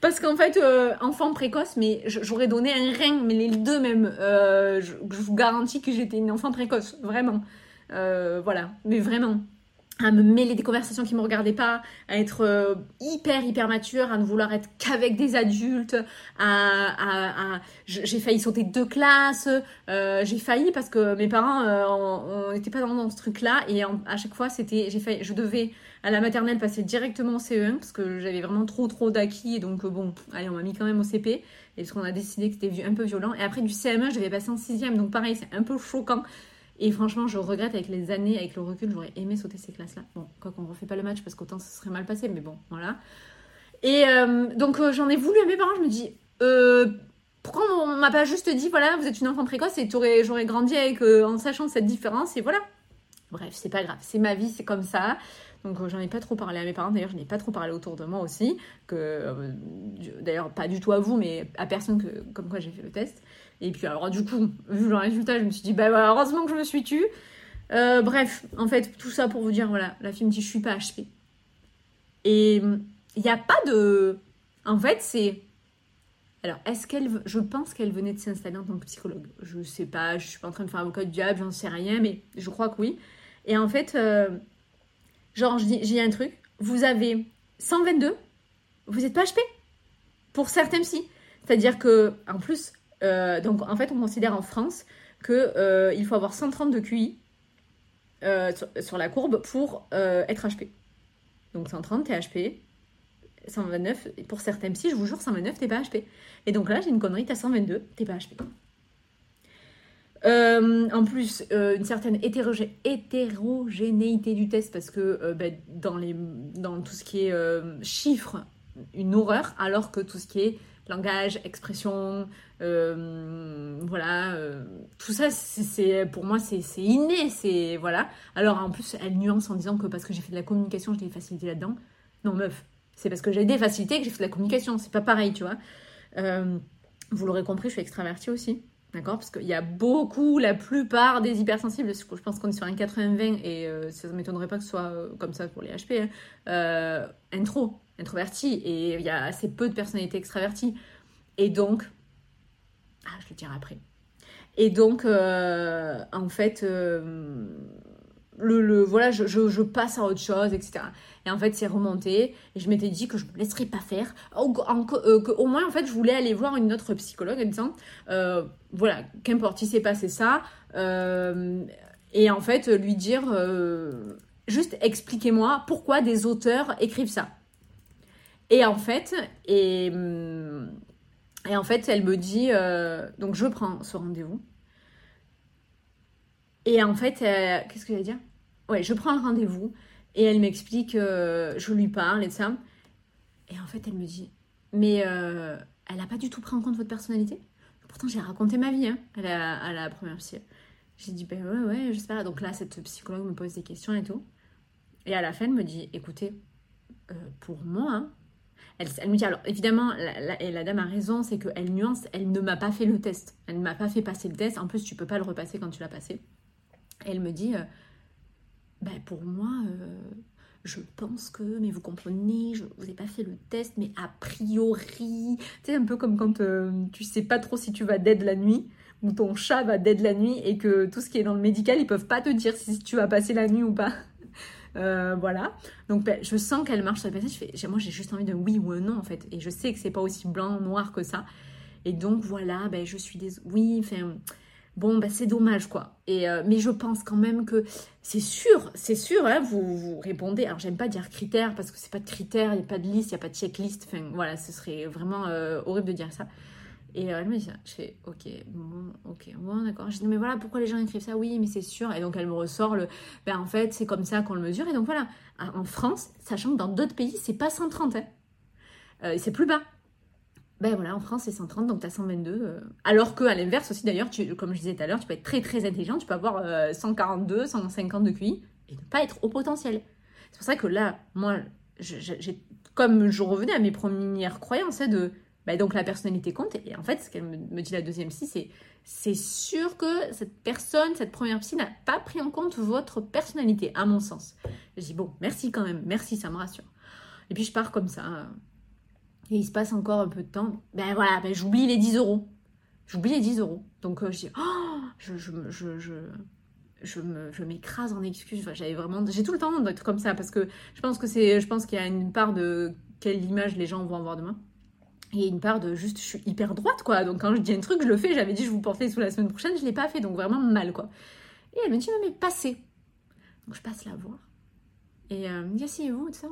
Parce qu'en fait, enfant précoce, mais j'aurais donné un rein, mais les deux même. Je, je, vous garantis que j'étais une enfant précoce, vraiment. voilà, mais vraiment à me mêler des conversations qui me regardaient pas, à être euh, hyper hyper mature, à ne vouloir être qu'avec des adultes, à, j'ai failli sauter deux classes, euh, j'ai failli parce que mes parents euh, on n'était pas dans, ce truc-là et à chaque fois c'était j'ai failli, je devais à la maternelle passer directement au CE1 parce que j'avais vraiment trop trop d'acquis et donc bon allez on m'a mis quand même au CP et parce qu'on a décidé que c'était un peu violent et après du CM1 je passer en sixième donc pareil c'est un peu choquant et franchement, je regrette avec les années, avec le recul, j'aurais aimé sauter ces classes-là. Bon, quoi qu'on ne refait pas le match parce qu'autant ça serait mal passé, mais bon, voilà. Et euh, donc euh, j'en ai voulu à mes parents, je me dis, euh, pourquoi on m'a pas juste dit, voilà, vous êtes une enfant précoce et j'aurais grandi en sachant cette différence, et voilà. Bref, c'est pas grave, c'est ma vie, c'est comme ça. Donc j'en ai pas trop parlé à mes parents, d'ailleurs je n'ai pas trop parlé autour de moi aussi, que d'ailleurs pas du tout à vous, mais à personne comme quoi j'ai fait le test. Et puis alors du coup, vu le résultat, je me suis dit, bah, heureusement que je me suis tue. Euh, bref, en fait, tout ça pour vous dire, voilà, la fille me dit, je suis pas HP. Et il n'y a pas de... En fait, c'est... Alors, est-ce qu'elle... Je pense qu'elle venait de s'installer en tant que psychologue. Je sais pas, je suis pas en train de faire avocat du diable, j'en sais rien, mais je crois que oui. Et en fait, euh, genre, j'ai un truc, vous avez 122, vous n'êtes pas HP Pour certains, si. C'est-à-dire que, en plus, euh, donc en fait, on considère en France qu'il euh, faut avoir 130 de QI euh, sur, la courbe pour être HP. Donc 130, t'es HP. 129, pour certains psy, je vous jure, 129, t'es pas HP. Et donc là, j'ai une connerie, t'as 122, t'es pas HP. En plus, une certaine hétérogénéité du test parce que ben, dans, les, tout ce qui est chiffres, une horreur, alors que tout ce qui est langage, expression, euh, voilà, euh, tout ça, pour moi, c'est inné, c'est voilà. Alors en plus, elle nuance en disant que parce que j'ai fait de la communication, j'ai des facilités là-dedans. Non, meuf, c'est parce que j'ai des facilités que j'ai fait de la communication, c'est pas pareil, tu vois. Euh, vous l'aurez compris, je suis extravertie aussi. D'accord Parce qu'il y a beaucoup, la plupart des hypersensibles, je pense qu'on est sur un 80-20 et ça ne m'étonnerait pas que ce soit comme ça pour les HP, hein, intro, introverti et il y a assez peu de personnalités extraverties. Et donc, ah, je le dirai après. Et donc, euh, en fait, euh, le, voilà, je, passe à autre chose, etc. Et en fait, c'est remonté. Et je m'étais dit que je me laisserais pas faire. Au, au moins, en fait, je voulais aller voir une autre psychologue en disant, voilà, qu'importe, il s'est passé ça. et en fait, lui dire, juste expliquez-moi pourquoi des auteurs écrivent ça. Et en fait, et, et en fait, elle me dit, donc je prends ce rendez-vous. Et en fait, qu'est-ce que j'allais dire? Ouais, je prends le rendez-vous et elle m'explique, euh, je lui parle et ça. Et en fait, elle me dit, mais euh, elle n'a pas du tout pris en compte votre personnalité? Pourtant, j'ai raconté ma vie hein, à, la, à, la, première psy. J'ai dit, ben ouais, ouais, j'espère. Donc là, cette psychologue me pose des questions et tout. Et à la fin, elle me dit, écoutez, euh, pour moi, hein, elle, elle, me dit, alors évidemment, la, et la dame a raison, c'est qu'elle nuance, elle ne m'a pas fait le test. Elle ne m'a pas fait passer le test. En plus, tu peux pas le repasser quand tu l'as passé. Et elle me dit, ben pour moi, euh, je pense que, mais vous comprenez, je vous ai pas fait le test, mais a priori, c'est un peu comme quand euh, tu sais pas trop si tu vas dead la nuit ou ton chat va dead la nuit et que tout ce qui est dans le médical, ils peuvent pas te dire si tu vas passer la nuit ou pas. Euh, voilà. Donc ben, je sens qu'elle marche sur le passage. moi j'ai juste envie de oui ou un non en fait. Et je sais que c'est pas aussi blanc noir que ça. Et donc voilà, ben, je suis des oui, enfin Bon, bah, c'est dommage, quoi. Et, euh, mais je pense quand même que c'est sûr, c'est sûr, hein, vous, vous répondez. Alors, j'aime pas dire critères parce que c'est pas de critères, il n'y a pas de liste, il n'y a pas de checklist. Enfin, voilà, ce serait vraiment euh, horrible de dire ça. Et euh, elle me dit ça. Je fais, ok, bon, ok, bon, d'accord. Je dis, mais voilà, pourquoi les gens écrivent ça? Oui, mais c'est sûr. Et donc, elle me ressort le, ben en fait, c'est comme ça qu'on le mesure. Et donc, voilà, en France, sachant que dans d'autres pays, c'est pas 130, hein. c'est plus bas ben voilà, en France c'est 130, donc tu as 122. Euh. Alors que à l'inverse aussi d'ailleurs, comme je disais tout à l'heure, tu peux être très très intelligent, tu peux avoir 142, 150 de QI et ne pas être au potentiel. C'est pour ça que là, moi, comme je revenais à mes premières croyances, hein, de ben donc la personnalité compte. Et en fait, ce qu'elle me, dit la deuxième psy, c'est c'est sûr que cette personne, cette première psy n'a pas pris en compte votre personnalité, à mon sens. Je dis bon, merci quand même, merci, ça me rassure. Et puis je pars comme ça et il se passe encore un peu de temps, ben voilà, ben j'oublie les 10 euros. J'oublie les 10 euros. Donc euh, je dis, oh, je, je, je, je, m'écrase en excuses. J'avais vraiment, j'ai tout le temps d'être comme ça parce que je pense que c'est, je pense qu'il y a une part de quelle image les gens vont avoir demain. Et une part de juste, je suis hyper droite quoi. Donc quand je dis un truc, je le fais. J'avais dit, je vous portais sous la semaine prochaine, je l'ai pas fait. Donc vraiment mal quoi. Et elle me dit, mais passez. Donc je passe la voir. Et euh, elle me dit, asseyez-vous, ça.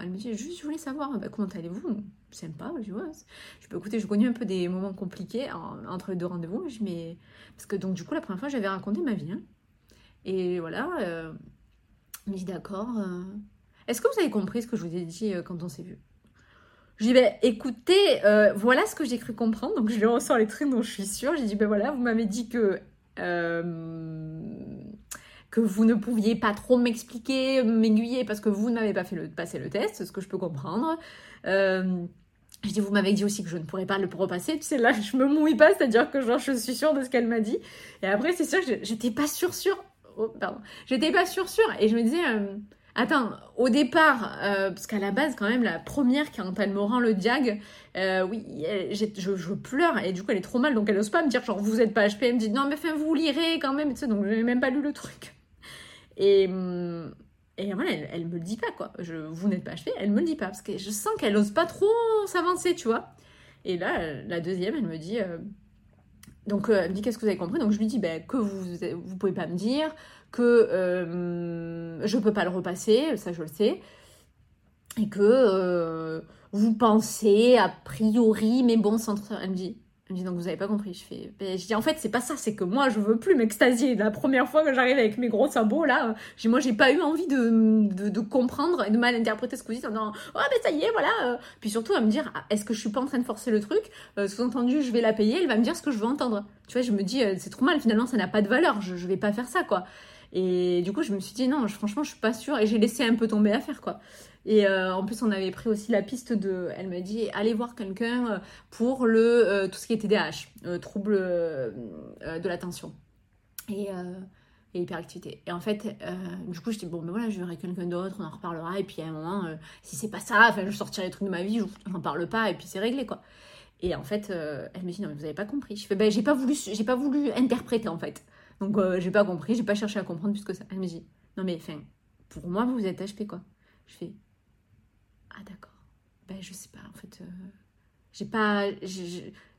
Elle me dit, juste, je voulais savoir, bah, comment allez-vous? Sympa, je dis, ouais. Je peux écouter, je connais un peu des moments compliqués entre les deux rendez-vous. Je Parce que donc, du coup, la première fois, j'avais raconté ma vie. Hein. Et voilà, euh, elle me dit, d'accord. Euh, est-ce que vous avez compris ce que je vous ai dit quand on s'est vu? Je dis, ben, écoutez, voilà ce que j'ai cru comprendre. Donc, je lui ressors les trucs dont je suis sûre. J'ai dit, ben voilà, vous m'avez dit que que vous ne pouviez pas trop m'expliquer, m'aiguiller parce que vous n'avez pas fait le, passer le test, ce que je peux comprendre. Euh, je dis, vous m'avez dit aussi que je ne pourrais pas le repasser. Tu sais, là, je me mouille pas, c'est-à-dire que genre, je suis sûre de ce qu'elle m'a dit. Et après, c'est sûr j'étais pas sûre. Oh, pardon. J'étais pas sûre. Et je me disais, euh, attends, au départ, euh, parce qu'à la base, quand même, la première, quand elle me rend le diag, oui, je, pleure. Et du coup, elle est trop mal. Donc, elle n'ose pas me dire, genre, vous êtes pas HP. Elle me dit, non, mais vous lirez quand même. Donc, je n'ai même pas lu le truc. Et, hum, et voilà, elle, me le dit pas, quoi. Je, vous n'êtes pas achevé, elle me le dit pas, parce que je sens qu'elle n'ose pas trop s'avancer, tu vois. Et là, la deuxième, elle me dit... Euh, donc, euh, elle me dit, qu'est-ce que vous avez compris? Donc, je lui dis, ben, que vous vous pouvez pas me dire, que euh, je peux pas le repasser, ça je le sais, et que euh, vous pensez a priori, mais bon, sans... Elle me dit, elle me dit donc vous avez pas compris. Je fais, ben, je dis en fait c'est pas ça, c'est que moi je veux plus m'extasier. La première fois que j'arrive avec mes gros sabots là, j'ai moi j'ai pas eu envie de, de, comprendre et de mal interpréter ce que vous dites en disant oh ben ça y est voilà. Euh. Puis surtout à me dire ah, est-ce que je suis pas en train de forcer le truc? Euh, Sous-entendu je vais la payer, elle va me dire ce que je veux entendre. Tu vois je me dis euh, c'est trop mal finalement ça n'a pas de valeur, je, je vais pas faire ça quoi. Et du coup je me suis dit non franchement je suis pas sûre et j'ai laissé un peu tomber l'affaire quoi. Et euh, en plus, on avait pris aussi la piste de. Elle m'a dit allez voir quelqu'un euh, pour le euh, tout ce qui est TDAH, trouble de l'attention et, et, hyperactivité. Et en fait, du coup, je dis bon, ben voilà, je verrai quelqu'un d'autre, on en reparlera. Et puis à un moment, si c'est pas ça, je sortirai les trucs de ma vie, je n'en parle pas, et puis c'est réglé quoi. Et en fait, elle me dit non, mais vous avez pas compris. Je fais ben j'ai pas voulu, pas voulu interpréter en fait. Donc j'ai pas compris, j'ai pas cherché à comprendre plus que ça. Elle me dit non mais enfin, pour moi, vous êtes HP quoi. Je fais ah d'accord. Ben je sais pas, en fait, j'ai pas,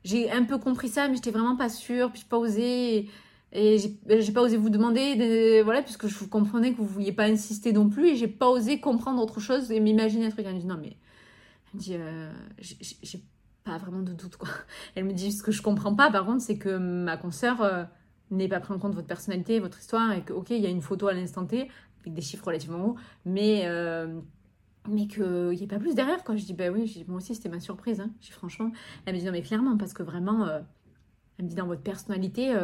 j'ai un peu compris ça, mais j'étais vraiment pas sûre, puis j'ai pas osé. Et j'ai pas osé vous demander, voilà, puisque je vous comprenais que vous vouliez pas insister non plus, et j'ai pas osé comprendre autre chose et m'imaginer un truc. Elle me dit non, mais. Elle me dit, euh, j'ai pas vraiment de doute, quoi. Elle me dit, ce que je comprends pas, par contre, c'est que ma consoeur euh, n'ait pas pris en compte votre personnalité, votre histoire, et que, ok, il y a une photo à l'instant T, avec des chiffres relativement hauts, mais. Euh, mais qu'il n'y ait pas plus derrière, quoi. Je dis, bah oui, moi aussi, c'était ma surprise. Hein. Je franchement, elle me dit, non, mais clairement, parce que vraiment, elle me dit, dans votre personnalité,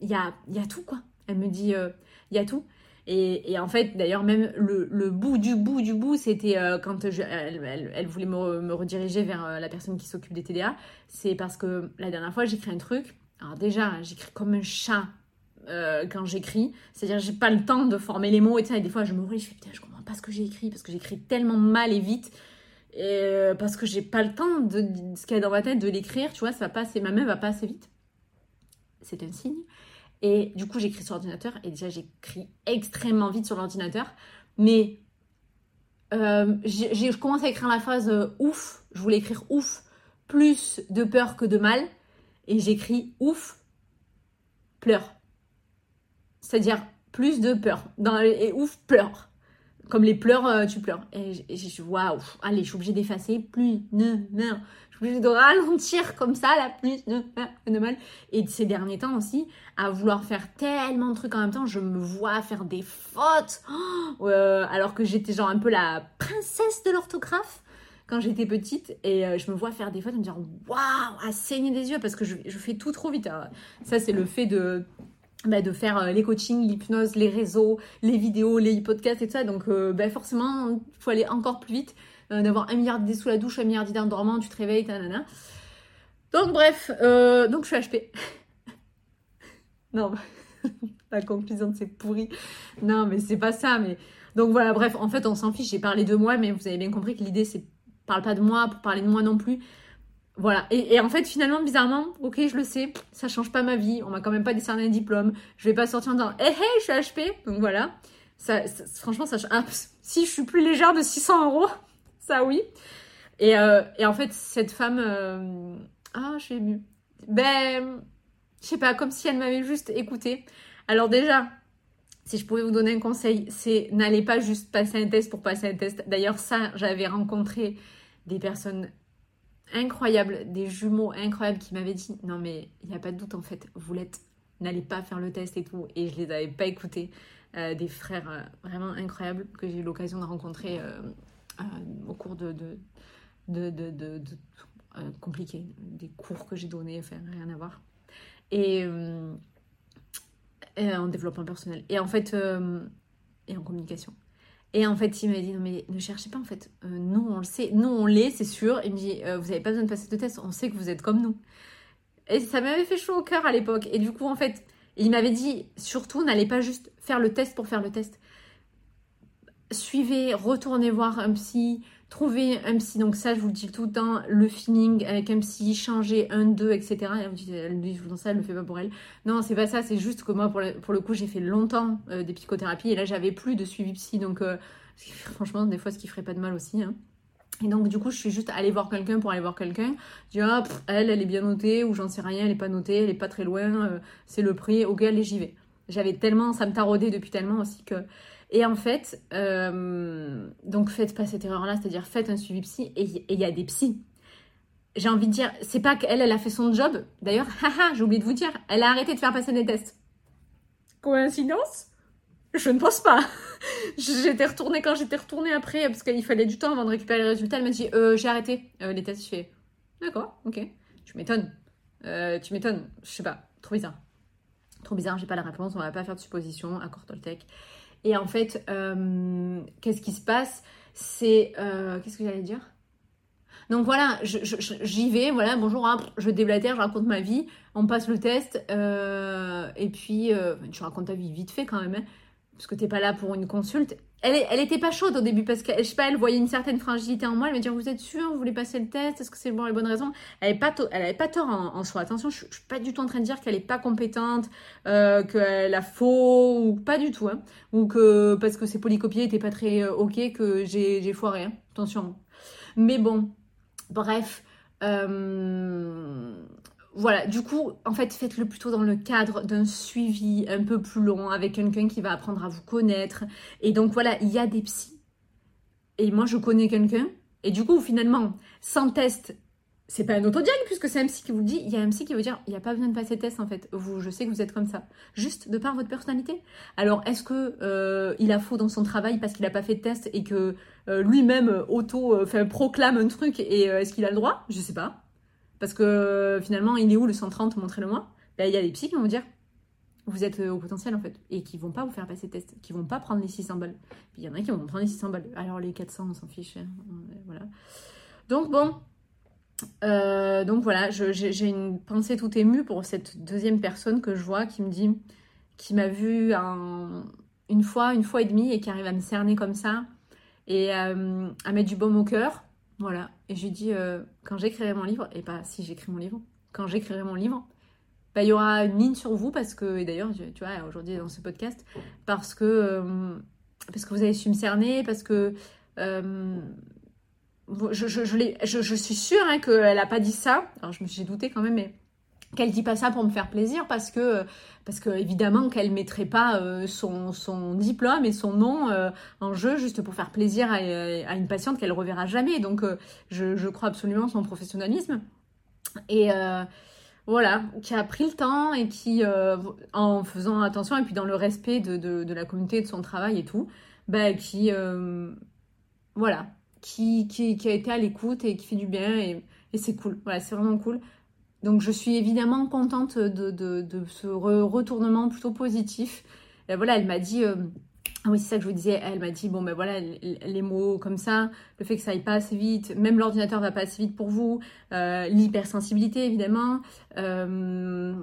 il y a, y a tout, quoi. Elle me dit, euh, il y a tout. Et, et, en fait, d'ailleurs, même le, le, bout du bout du bout, c'était euh, quand je, elle, elle, voulait me, me, rediriger vers euh, la personne qui s'occupe des TDA. C'est parce que la dernière fois, j'écris un truc. Alors déjà, j'écris comme un chat quand j'écris. C'est-à-dire, j'ai pas le temps de former les mots et, et des fois, je me réveille, je fais putain, je comprends pas ce que j'ai écrit parce que j'écris tellement mal et vite. Et, parce que j'ai pas le temps de, ce qu'il y a dans ma tête de l'écrire, tu vois, ça va pas assez, ma main va pas assez vite. C'est un signe. Et du coup, j'écris sur l'ordinateur. Et déjà, j'écris extrêmement vite sur l'ordinateur. Mais euh, j'ai commencé à écrire la phrase euh, ouf. Je voulais écrire ouf. Plus de peur que de mal. Et j'écris ouf. Pleure. C'est-à-dire plus de peur. Et ouf, pleure. Comme les pleurs, euh, tu pleures. Et j'ai dit, waouh, allez, je suis obligée d'effacer. Plus, ne, non obligée de ralentir comme ça, la plus de mal. Et ces derniers temps aussi, à vouloir faire tellement de trucs en même temps, je me vois faire des fautes. Oh, euh, alors que j'étais genre un peu la princesse de l'orthographe quand j'étais petite et euh, je me vois faire des fautes et me dire waouh, à saigner des yeux parce que je, fais tout trop vite. ça, c'est le fait de. Bah, de faire euh, les coachings, l'hypnose, les réseaux, les vidéos, les podcasts et tout ça. Donc, bah, forcément, il faut aller encore plus vite. Euh, d'avoir un milliard d'idées sous la douche, un milliard d'idées en dormant, tu te réveilles, nanana. Donc bref, euh, donc je suis HP. non, la conclusion de c'est pourri. Non, mais c'est pas ça. Mais donc voilà, bref, en fait, on s'en fiche. J'ai parlé de moi, mais vous avez bien compris que l'idée c'est parle pas de moi pour parler de moi non plus. Voilà. Et, en fait, finalement, bizarrement, ok, je le sais, ça change pas ma vie. On m'a quand même pas décerné un diplôme. Je vais pas sortir en disant, hé, hey, hey, je suis HP. Donc voilà. Ça, franchement, ça, ah, si je suis plus légère de 600 euros, ça oui. Et, euh, et, en fait, cette femme. Euh, ah, je suis émue. Ben, je sais pas, comme si elle m'avait juste écouté. Alors, déjà, si je pouvais vous donner un conseil, c'est n'allez pas juste passer un test pour passer un test. D'ailleurs, ça, j'avais rencontré des personnes incroyables, des jumeaux incroyables qui m'avaient dit Non, mais il n'y a pas de doute en fait, vous l'êtes, n'allez pas faire le test et tout. Et je les avais pas écoutés. Euh, des frères vraiment incroyables que j'ai eu l'occasion de rencontrer euh, au cours de, de, euh, compliqués, des cours que j'ai donnés, enfin rien à voir. Et, euh, en développement personnel. Et en fait, et en communication. Et en fait, il m'a dit, non mais ne cherchez pas en fait. nous, on le sait. Nous, on l'est, c'est sûr. Il me dit, vous n'avez pas besoin de passer de test. On sait que vous êtes comme nous. Et ça m'avait fait chaud au cœur à l'époque. Et du coup, en fait, il m'avait dit, surtout, n'allez pas juste faire le test pour faire le test suivez, retournez voir un psy, trouvez un psy. Donc ça, je vous le dis tout le temps, le feeling avec un psy, changer un, deux, etc. Elle me dit, elle dit dans ça, elle le fait pas pour elle. Non, c'est pas ça. C'est juste que moi, pour le, pour le coup, j'ai fait longtemps euh, des psychothérapies et là, j'avais plus de suivi psy. Donc euh, franchement, des fois, ce qui ferait pas de mal aussi. Hein. Et donc, du coup, je suis juste allée voir quelqu'un pour aller voir quelqu'un. Je dis, ah, elle, elle est bien notée, ou j'en sais rien, elle est pas notée, elle est pas très loin, euh, c'est le prix, ok, allez, j'y vais. J'avais tellement, ça me taraudait depuis tellement aussi que et en fait, euh, donc faites pas cette erreur-là, c'est-à-dire faites un suivi psy et il y a des psys. J'ai envie de dire, c'est pas qu'elle, elle a fait son job. D'ailleurs, haha, j'ai oublié de vous dire, elle a arrêté de faire passer des tests. Coïncidence? Je ne pense pas. j'étais retournée quand j'étais retournée après, parce qu'il fallait du temps avant de récupérer les résultats. Elle m'a dit, euh, j'ai arrêté euh, les tests. Je fais, d'accord, ok. Tu m'étonnes. tu m'étonnes. Je sais pas, trop bizarre. Trop bizarre, j'ai pas la réponse, on va pas faire de supposition, accord Toltec. Et en fait, euh, qu'est-ce qui se passe? C'est. Euh, qu'est-ce que j'allais dire? Donc voilà, j'y vais, voilà, bonjour, hein, je déblatère, je raconte ma vie, on passe le test, euh, et puis tu racontes ta vie vite fait quand même, hein, parce que t'es pas là pour une consulte. Elle, elle était pas chaude au début parce que je sais pas, elle voyait une certaine fragilité en moi. Elle me dit Vous êtes sûr Vous voulez passer le test Est-ce que c'est bon les bonnes raisons? Elle avait pas, elle pas tort en, soi. Attention, je, je, suis pas du tout en train de dire qu'elle est pas compétente, euh, qu'elle a faux ou pas du tout. Hein. Ou que parce que ses polycopiés étaient pas très euh, ok que j'ai foiré. Hein. Attention. Mais bon, bref. Euh, voilà, du coup, en fait, faites-le plutôt dans le cadre d'un suivi un peu plus long avec quelqu'un qui va apprendre à vous connaître. Et donc voilà, il y a des psys. Et moi, je connais quelqu'un. Et du coup, finalement, sans test, c'est pas un autodiag puisque c'est un psy qui vous dit. Il y a un psy qui veut dire, il n'y a pas besoin de passer test en fait. Vous, je sais que vous êtes comme ça, juste de par votre personnalité. Alors, est-ce que euh, il a faux dans son travail parce qu'il n'a pas fait de test et que euh, lui-même auto, euh, proclame un truc et est-ce qu'il a le droit? Je sais pas. Parce que euh, finalement, il est où le 130 Montrez-le-moi. Il y a des psys qui vont vous dire vous êtes euh, au potentiel en fait et qui vont pas vous faire passer test, qui vont pas prendre les 600 balles. Il y en a qui vont prendre les 600 balles. Alors les 400, on s'en fiche. Hein. Voilà. Donc bon, euh, donc voilà, j'ai une pensée tout émue pour cette deuxième personne que je vois qui me dit, qui m'a vu une fois, une fois et demie et qui arrive à me cerner comme ça et à mettre du baume au cœur. Voilà. Et j'ai dit, euh, quand j'écrirai mon livre, et pas si j'écris mon livre, quand j'écrirai mon livre, bah, il y aura une ligne sur vous, parce que, et d'ailleurs, tu vois, aujourd'hui dans ce podcast, parce que, euh, parce que vous avez su me cerner, parce que euh, je, je, je, je, suis sûre hein, qu'elle n'a pas dit ça. Alors, je me suis douté quand même, mais qu'elle dit pas ça pour me faire plaisir parce que parce que évidemment qu'elle mettrait pas euh, son, son, diplôme et son nom euh, en jeu juste pour faire plaisir à, à une patiente qu'elle reverra jamais. Donc euh, je, je, crois absolument son professionnalisme. Et voilà qui a pris le temps et qui en faisant attention et puis dans le respect de, de, la communauté de son travail et tout bah qui voilà qui, qui, a été à l'écoute et qui fait du bien et, et c'est cool. Voilà c'est vraiment cool donc je suis évidemment contente de, ce retournement plutôt positif. Et voilà, elle m'a dit, euh, ah oui c'est ça que je vous disais, elle m'a dit, bon ben voilà, les, mots comme ça, le fait que ça aille pas assez vite, même l'ordinateur va pas assez vite pour vous, euh, l'hypersensibilité évidemment. Euh,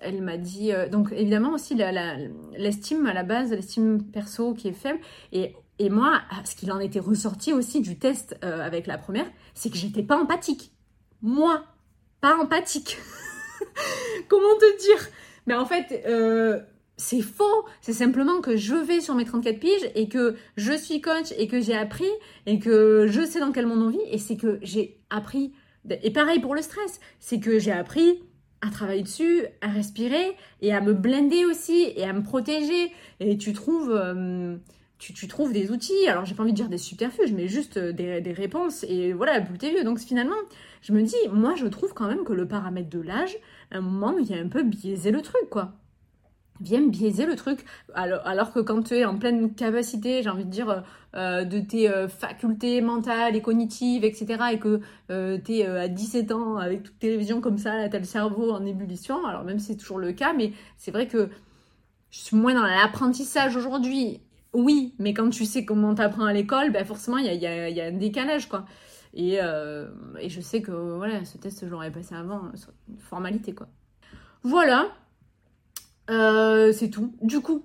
elle m'a dit, donc évidemment aussi l'estime à la base, l'estime perso qui est faible. Et et moi, ce qu'il en était ressorti aussi du test avec la première, c'est que j'étais pas empathique. Moi, pas empathique. Comment te dire? Mais en fait, euh, c'est faux. C'est simplement que je vais sur mes 34 piges et que je suis coach et que j'ai appris et que je sais dans quel monde on vit et c'est que j'ai appris. Et pareil pour le stress, c'est que j'ai appris à travailler dessus, à respirer et à me blender aussi et à me protéger. Et tu trouves. Euh, tu, trouves des outils, alors j'ai pas envie de dire des subterfuges, mais juste euh, des, réponses, et voilà, plus t'es vieux. Donc finalement, je me dis, moi je trouve quand même que le paramètre de l'âge, à un moment, vient un peu biaiser le truc, quoi. Vient biaiser le truc, alors, que quand tu es en pleine capacité, j'ai envie de dire, euh, euh, de tes facultés mentales et cognitives, etc., et que tu es à 17 ans avec toute télévision comme ça, t'as le cerveau en ébullition, alors même c'est toujours le cas, mais c'est vrai que je suis moins dans l'apprentissage aujourd'hui oui, mais quand tu sais comment t'apprends à l'école, ben forcément, il y a, un décalage, quoi. Et, euh, et, je sais que voilà, ce test, je l'aurais passé avant, une formalité, quoi. Voilà, euh, c'est tout. Du coup,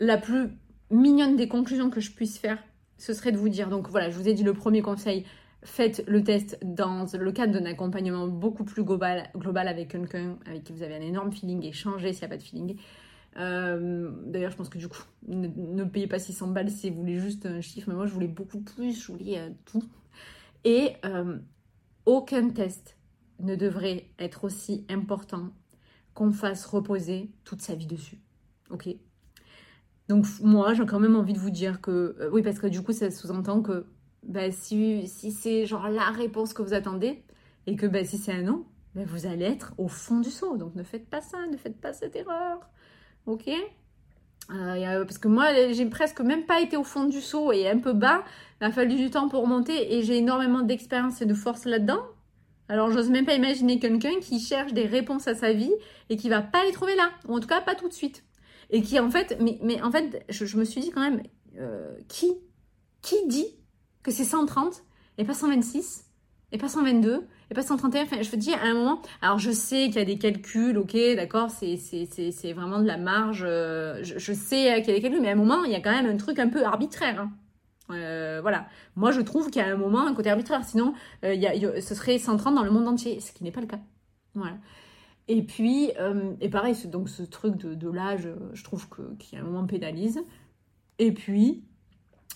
la plus mignonne des conclusions que je puisse faire, ce serait de vous dire, donc voilà, je vous ai dit le premier conseil, faites le test dans le cadre d'un accompagnement beaucoup plus global, global avec quelqu'un avec qui vous avez un énorme feeling et changez s'il n'y a pas de feeling. Euh, d'ailleurs, je pense que du coup, ne, payez pas 600 balles si vous voulez juste un chiffre, mais moi je voulais beaucoup plus, je voulais euh, tout. Et euh, aucun test ne devrait être aussi important qu'on fasse reposer toute sa vie dessus. Ok? Donc, moi, j'ai quand même envie de vous dire que, oui, parce que du coup, ça sous-entend que bah, si, si c'est genre la réponse que vous attendez, et que bah, si c'est un non, bah, vous allez être au fond du saut. Donc, ne faites pas ça, ne faites pas cette erreur ok euh, parce que moi, j'ai presque même pas été au fond du seau et un peu bas. Il a fallu du temps pour remonter et j'ai énormément d'expérience et de force là-dedans. Alors, j'ose même pas imaginer quelqu'un qui cherche des réponses à sa vie et qui va pas les trouver là, ou en tout cas pas tout de suite. Et qui en fait, mais en fait, je, me suis dit quand même, euh, qui, qui dit que c'est 130 et pas 126 et pas 122 et pas 131. Enfin, je veux dire, à un moment, alors je sais qu'il y a des calculs, ok, d'accord, c'est, vraiment de la marge. Euh, je, sais qu'il y a des calculs, mais à un moment, il y a quand même un truc un peu arbitraire. Hein. Euh, voilà. Moi, je trouve qu'il y a un moment un côté arbitraire. Sinon, euh, il y a, ce serait 130 dans le monde entier, ce qui n'est pas le cas. Voilà. Et puis, et pareil, donc ce truc de, l'âge, je trouve qu'il y a un moment pénalise. Et puis,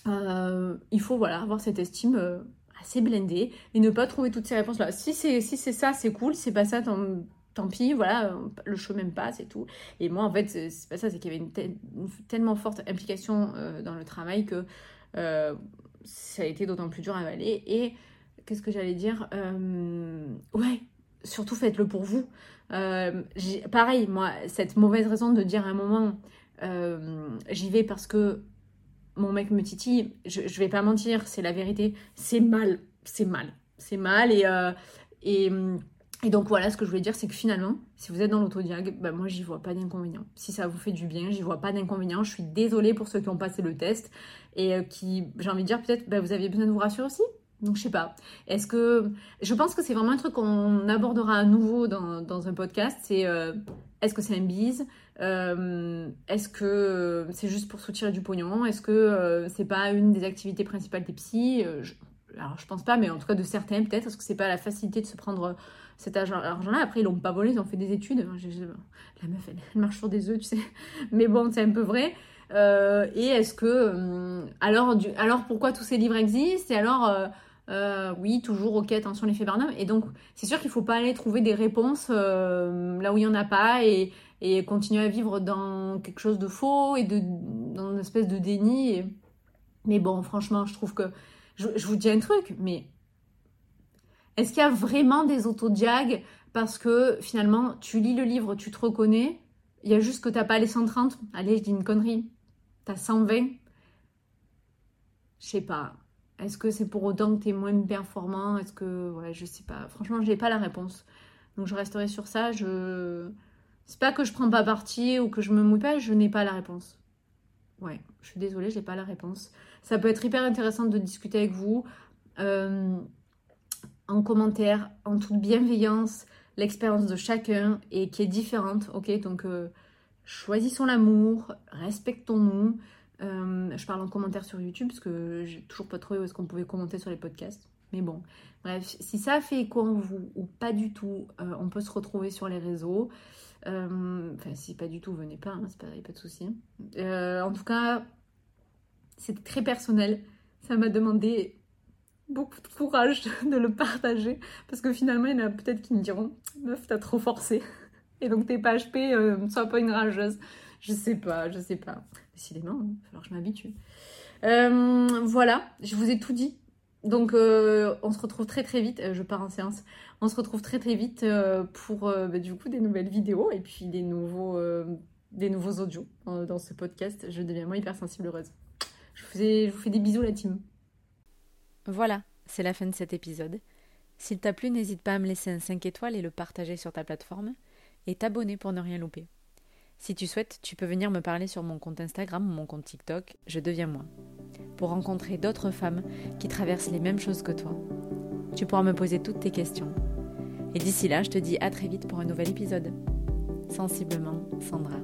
il faut voilà avoir cette estime assez blindé et ne pas trouver toutes ces réponses là. Si c'est si c'est ça, c'est cool, c'est pas ça tant, pis, voilà, le chemin passe et tout. Et moi en fait, c'est pas ça, c'est qu'il y avait une, tellement forte implication euh, dans le travail que euh, ça a été d'autant plus dur à avaler et qu'est-ce que j'allais dire euh, ouais, surtout faites-le pour vous. pareil, moi, cette mauvaise raison de dire à un moment j'y vais parce que mon mec me titille, je, vais pas mentir, c'est la vérité, c'est mal, c'est mal, c'est mal et, euh, et, et, donc voilà, ce que je voulais dire, c'est que finalement, si vous êtes dans l'autodiag, bah moi j'y vois pas d'inconvénient. Si ça vous fait du bien, j'y vois pas d'inconvénient. Je suis désolée pour ceux qui ont passé le test et euh, qui, j'ai envie de dire, peut-être bah, vous aviez besoin de vous rassurer aussi. Donc je sais pas. Est-ce que je pense que c'est vraiment un truc qu'on abordera à nouveau dans, un podcast. Euh, est-ce que c'est un bise euh, Est-ce que c'est juste pour soutirer du pognon Est-ce que euh, c'est pas une des activités principales des psys Alors je pense pas, mais en tout cas de certains peut-être. Est-ce que c'est pas la facilité de se prendre cet argent-là? Après ils l'ont pas volé, ils ont fait des études. La meuf elle, marche sur des œufs, tu sais. Mais bon, c'est un peu vrai. et est-ce que alors pourquoi tous ces livres existent? Et alors euh, oui, toujours, ok, attention l'effet Barnum. Et donc, c'est sûr qu'il ne faut pas aller trouver des réponses euh, là où il n'y en a pas et, continuer à vivre dans quelque chose de faux et de, dans une espèce de déni. Mais bon, franchement, je trouve que. Je, vous dis un truc, mais est-ce qu'il y a vraiment des autodiags parce que finalement, tu lis le livre, tu te reconnais, il y a juste que tu n'as pas les 130 Allez, je dis une connerie. Tu as 120 Je sais pas. Est-ce que c'est pour autant que tu es moins performant? Est-ce que. Ouais, je sais pas. Franchement, je n'ai pas la réponse. Donc je resterai sur ça. Je. C'est pas que je prends pas parti ou que je me mouille pas, je n'ai pas la réponse. Ouais, je suis désolée, je n'ai pas la réponse. Ça peut être hyper intéressant de discuter avec vous euh, en commentaire, en toute bienveillance, l'expérience de chacun et qui est différente, ok? Donc euh, choisissons l'amour, respectons-nous. Euh, je parle en commentaire sur YouTube parce que j'ai toujours pas trouvé où est-ce qu'on pouvait commenter sur les podcasts. Mais bon, bref, si ça fait écho en vous ou pas du tout, euh, on peut se retrouver sur les réseaux. Euh, enfin, si pas du tout, venez pas, hein, c'est pas, pas de souci. en tout cas, c'est très personnel. Ça m'a demandé beaucoup de courage de le partager parce que finalement, il y en a peut-être qui me diront Meuf, t'as trop forcé. Et donc, t'es pas HP, sois pas une rageuse. Je sais pas, je sais pas. Décidément, il va falloir que je m'habitue. Euh, voilà, je vous ai tout dit. Donc, euh, on se retrouve très très vite. Euh, je pars en séance. On se retrouve très très vite pour bah, du coup des nouvelles vidéos et puis des nouveaux, audios dans ce podcast. Je deviens moins hypersensible heureuse. Je vous, fais, je vous fais des bisous, la team. Voilà, c'est la fin de cet épisode. S'il t'a plu, n'hésite pas à me laisser un 5 étoiles et le partager sur ta plateforme et t'abonner pour ne rien louper. Si tu souhaites, tu peux venir me parler sur mon compte Instagram ou mon compte TikTok, je deviens moi, pour rencontrer d'autres femmes qui traversent les mêmes choses que toi. Tu pourras me poser toutes tes questions. Et d'ici là, je te dis à très vite pour un nouvel épisode. Sensiblement, Sandra.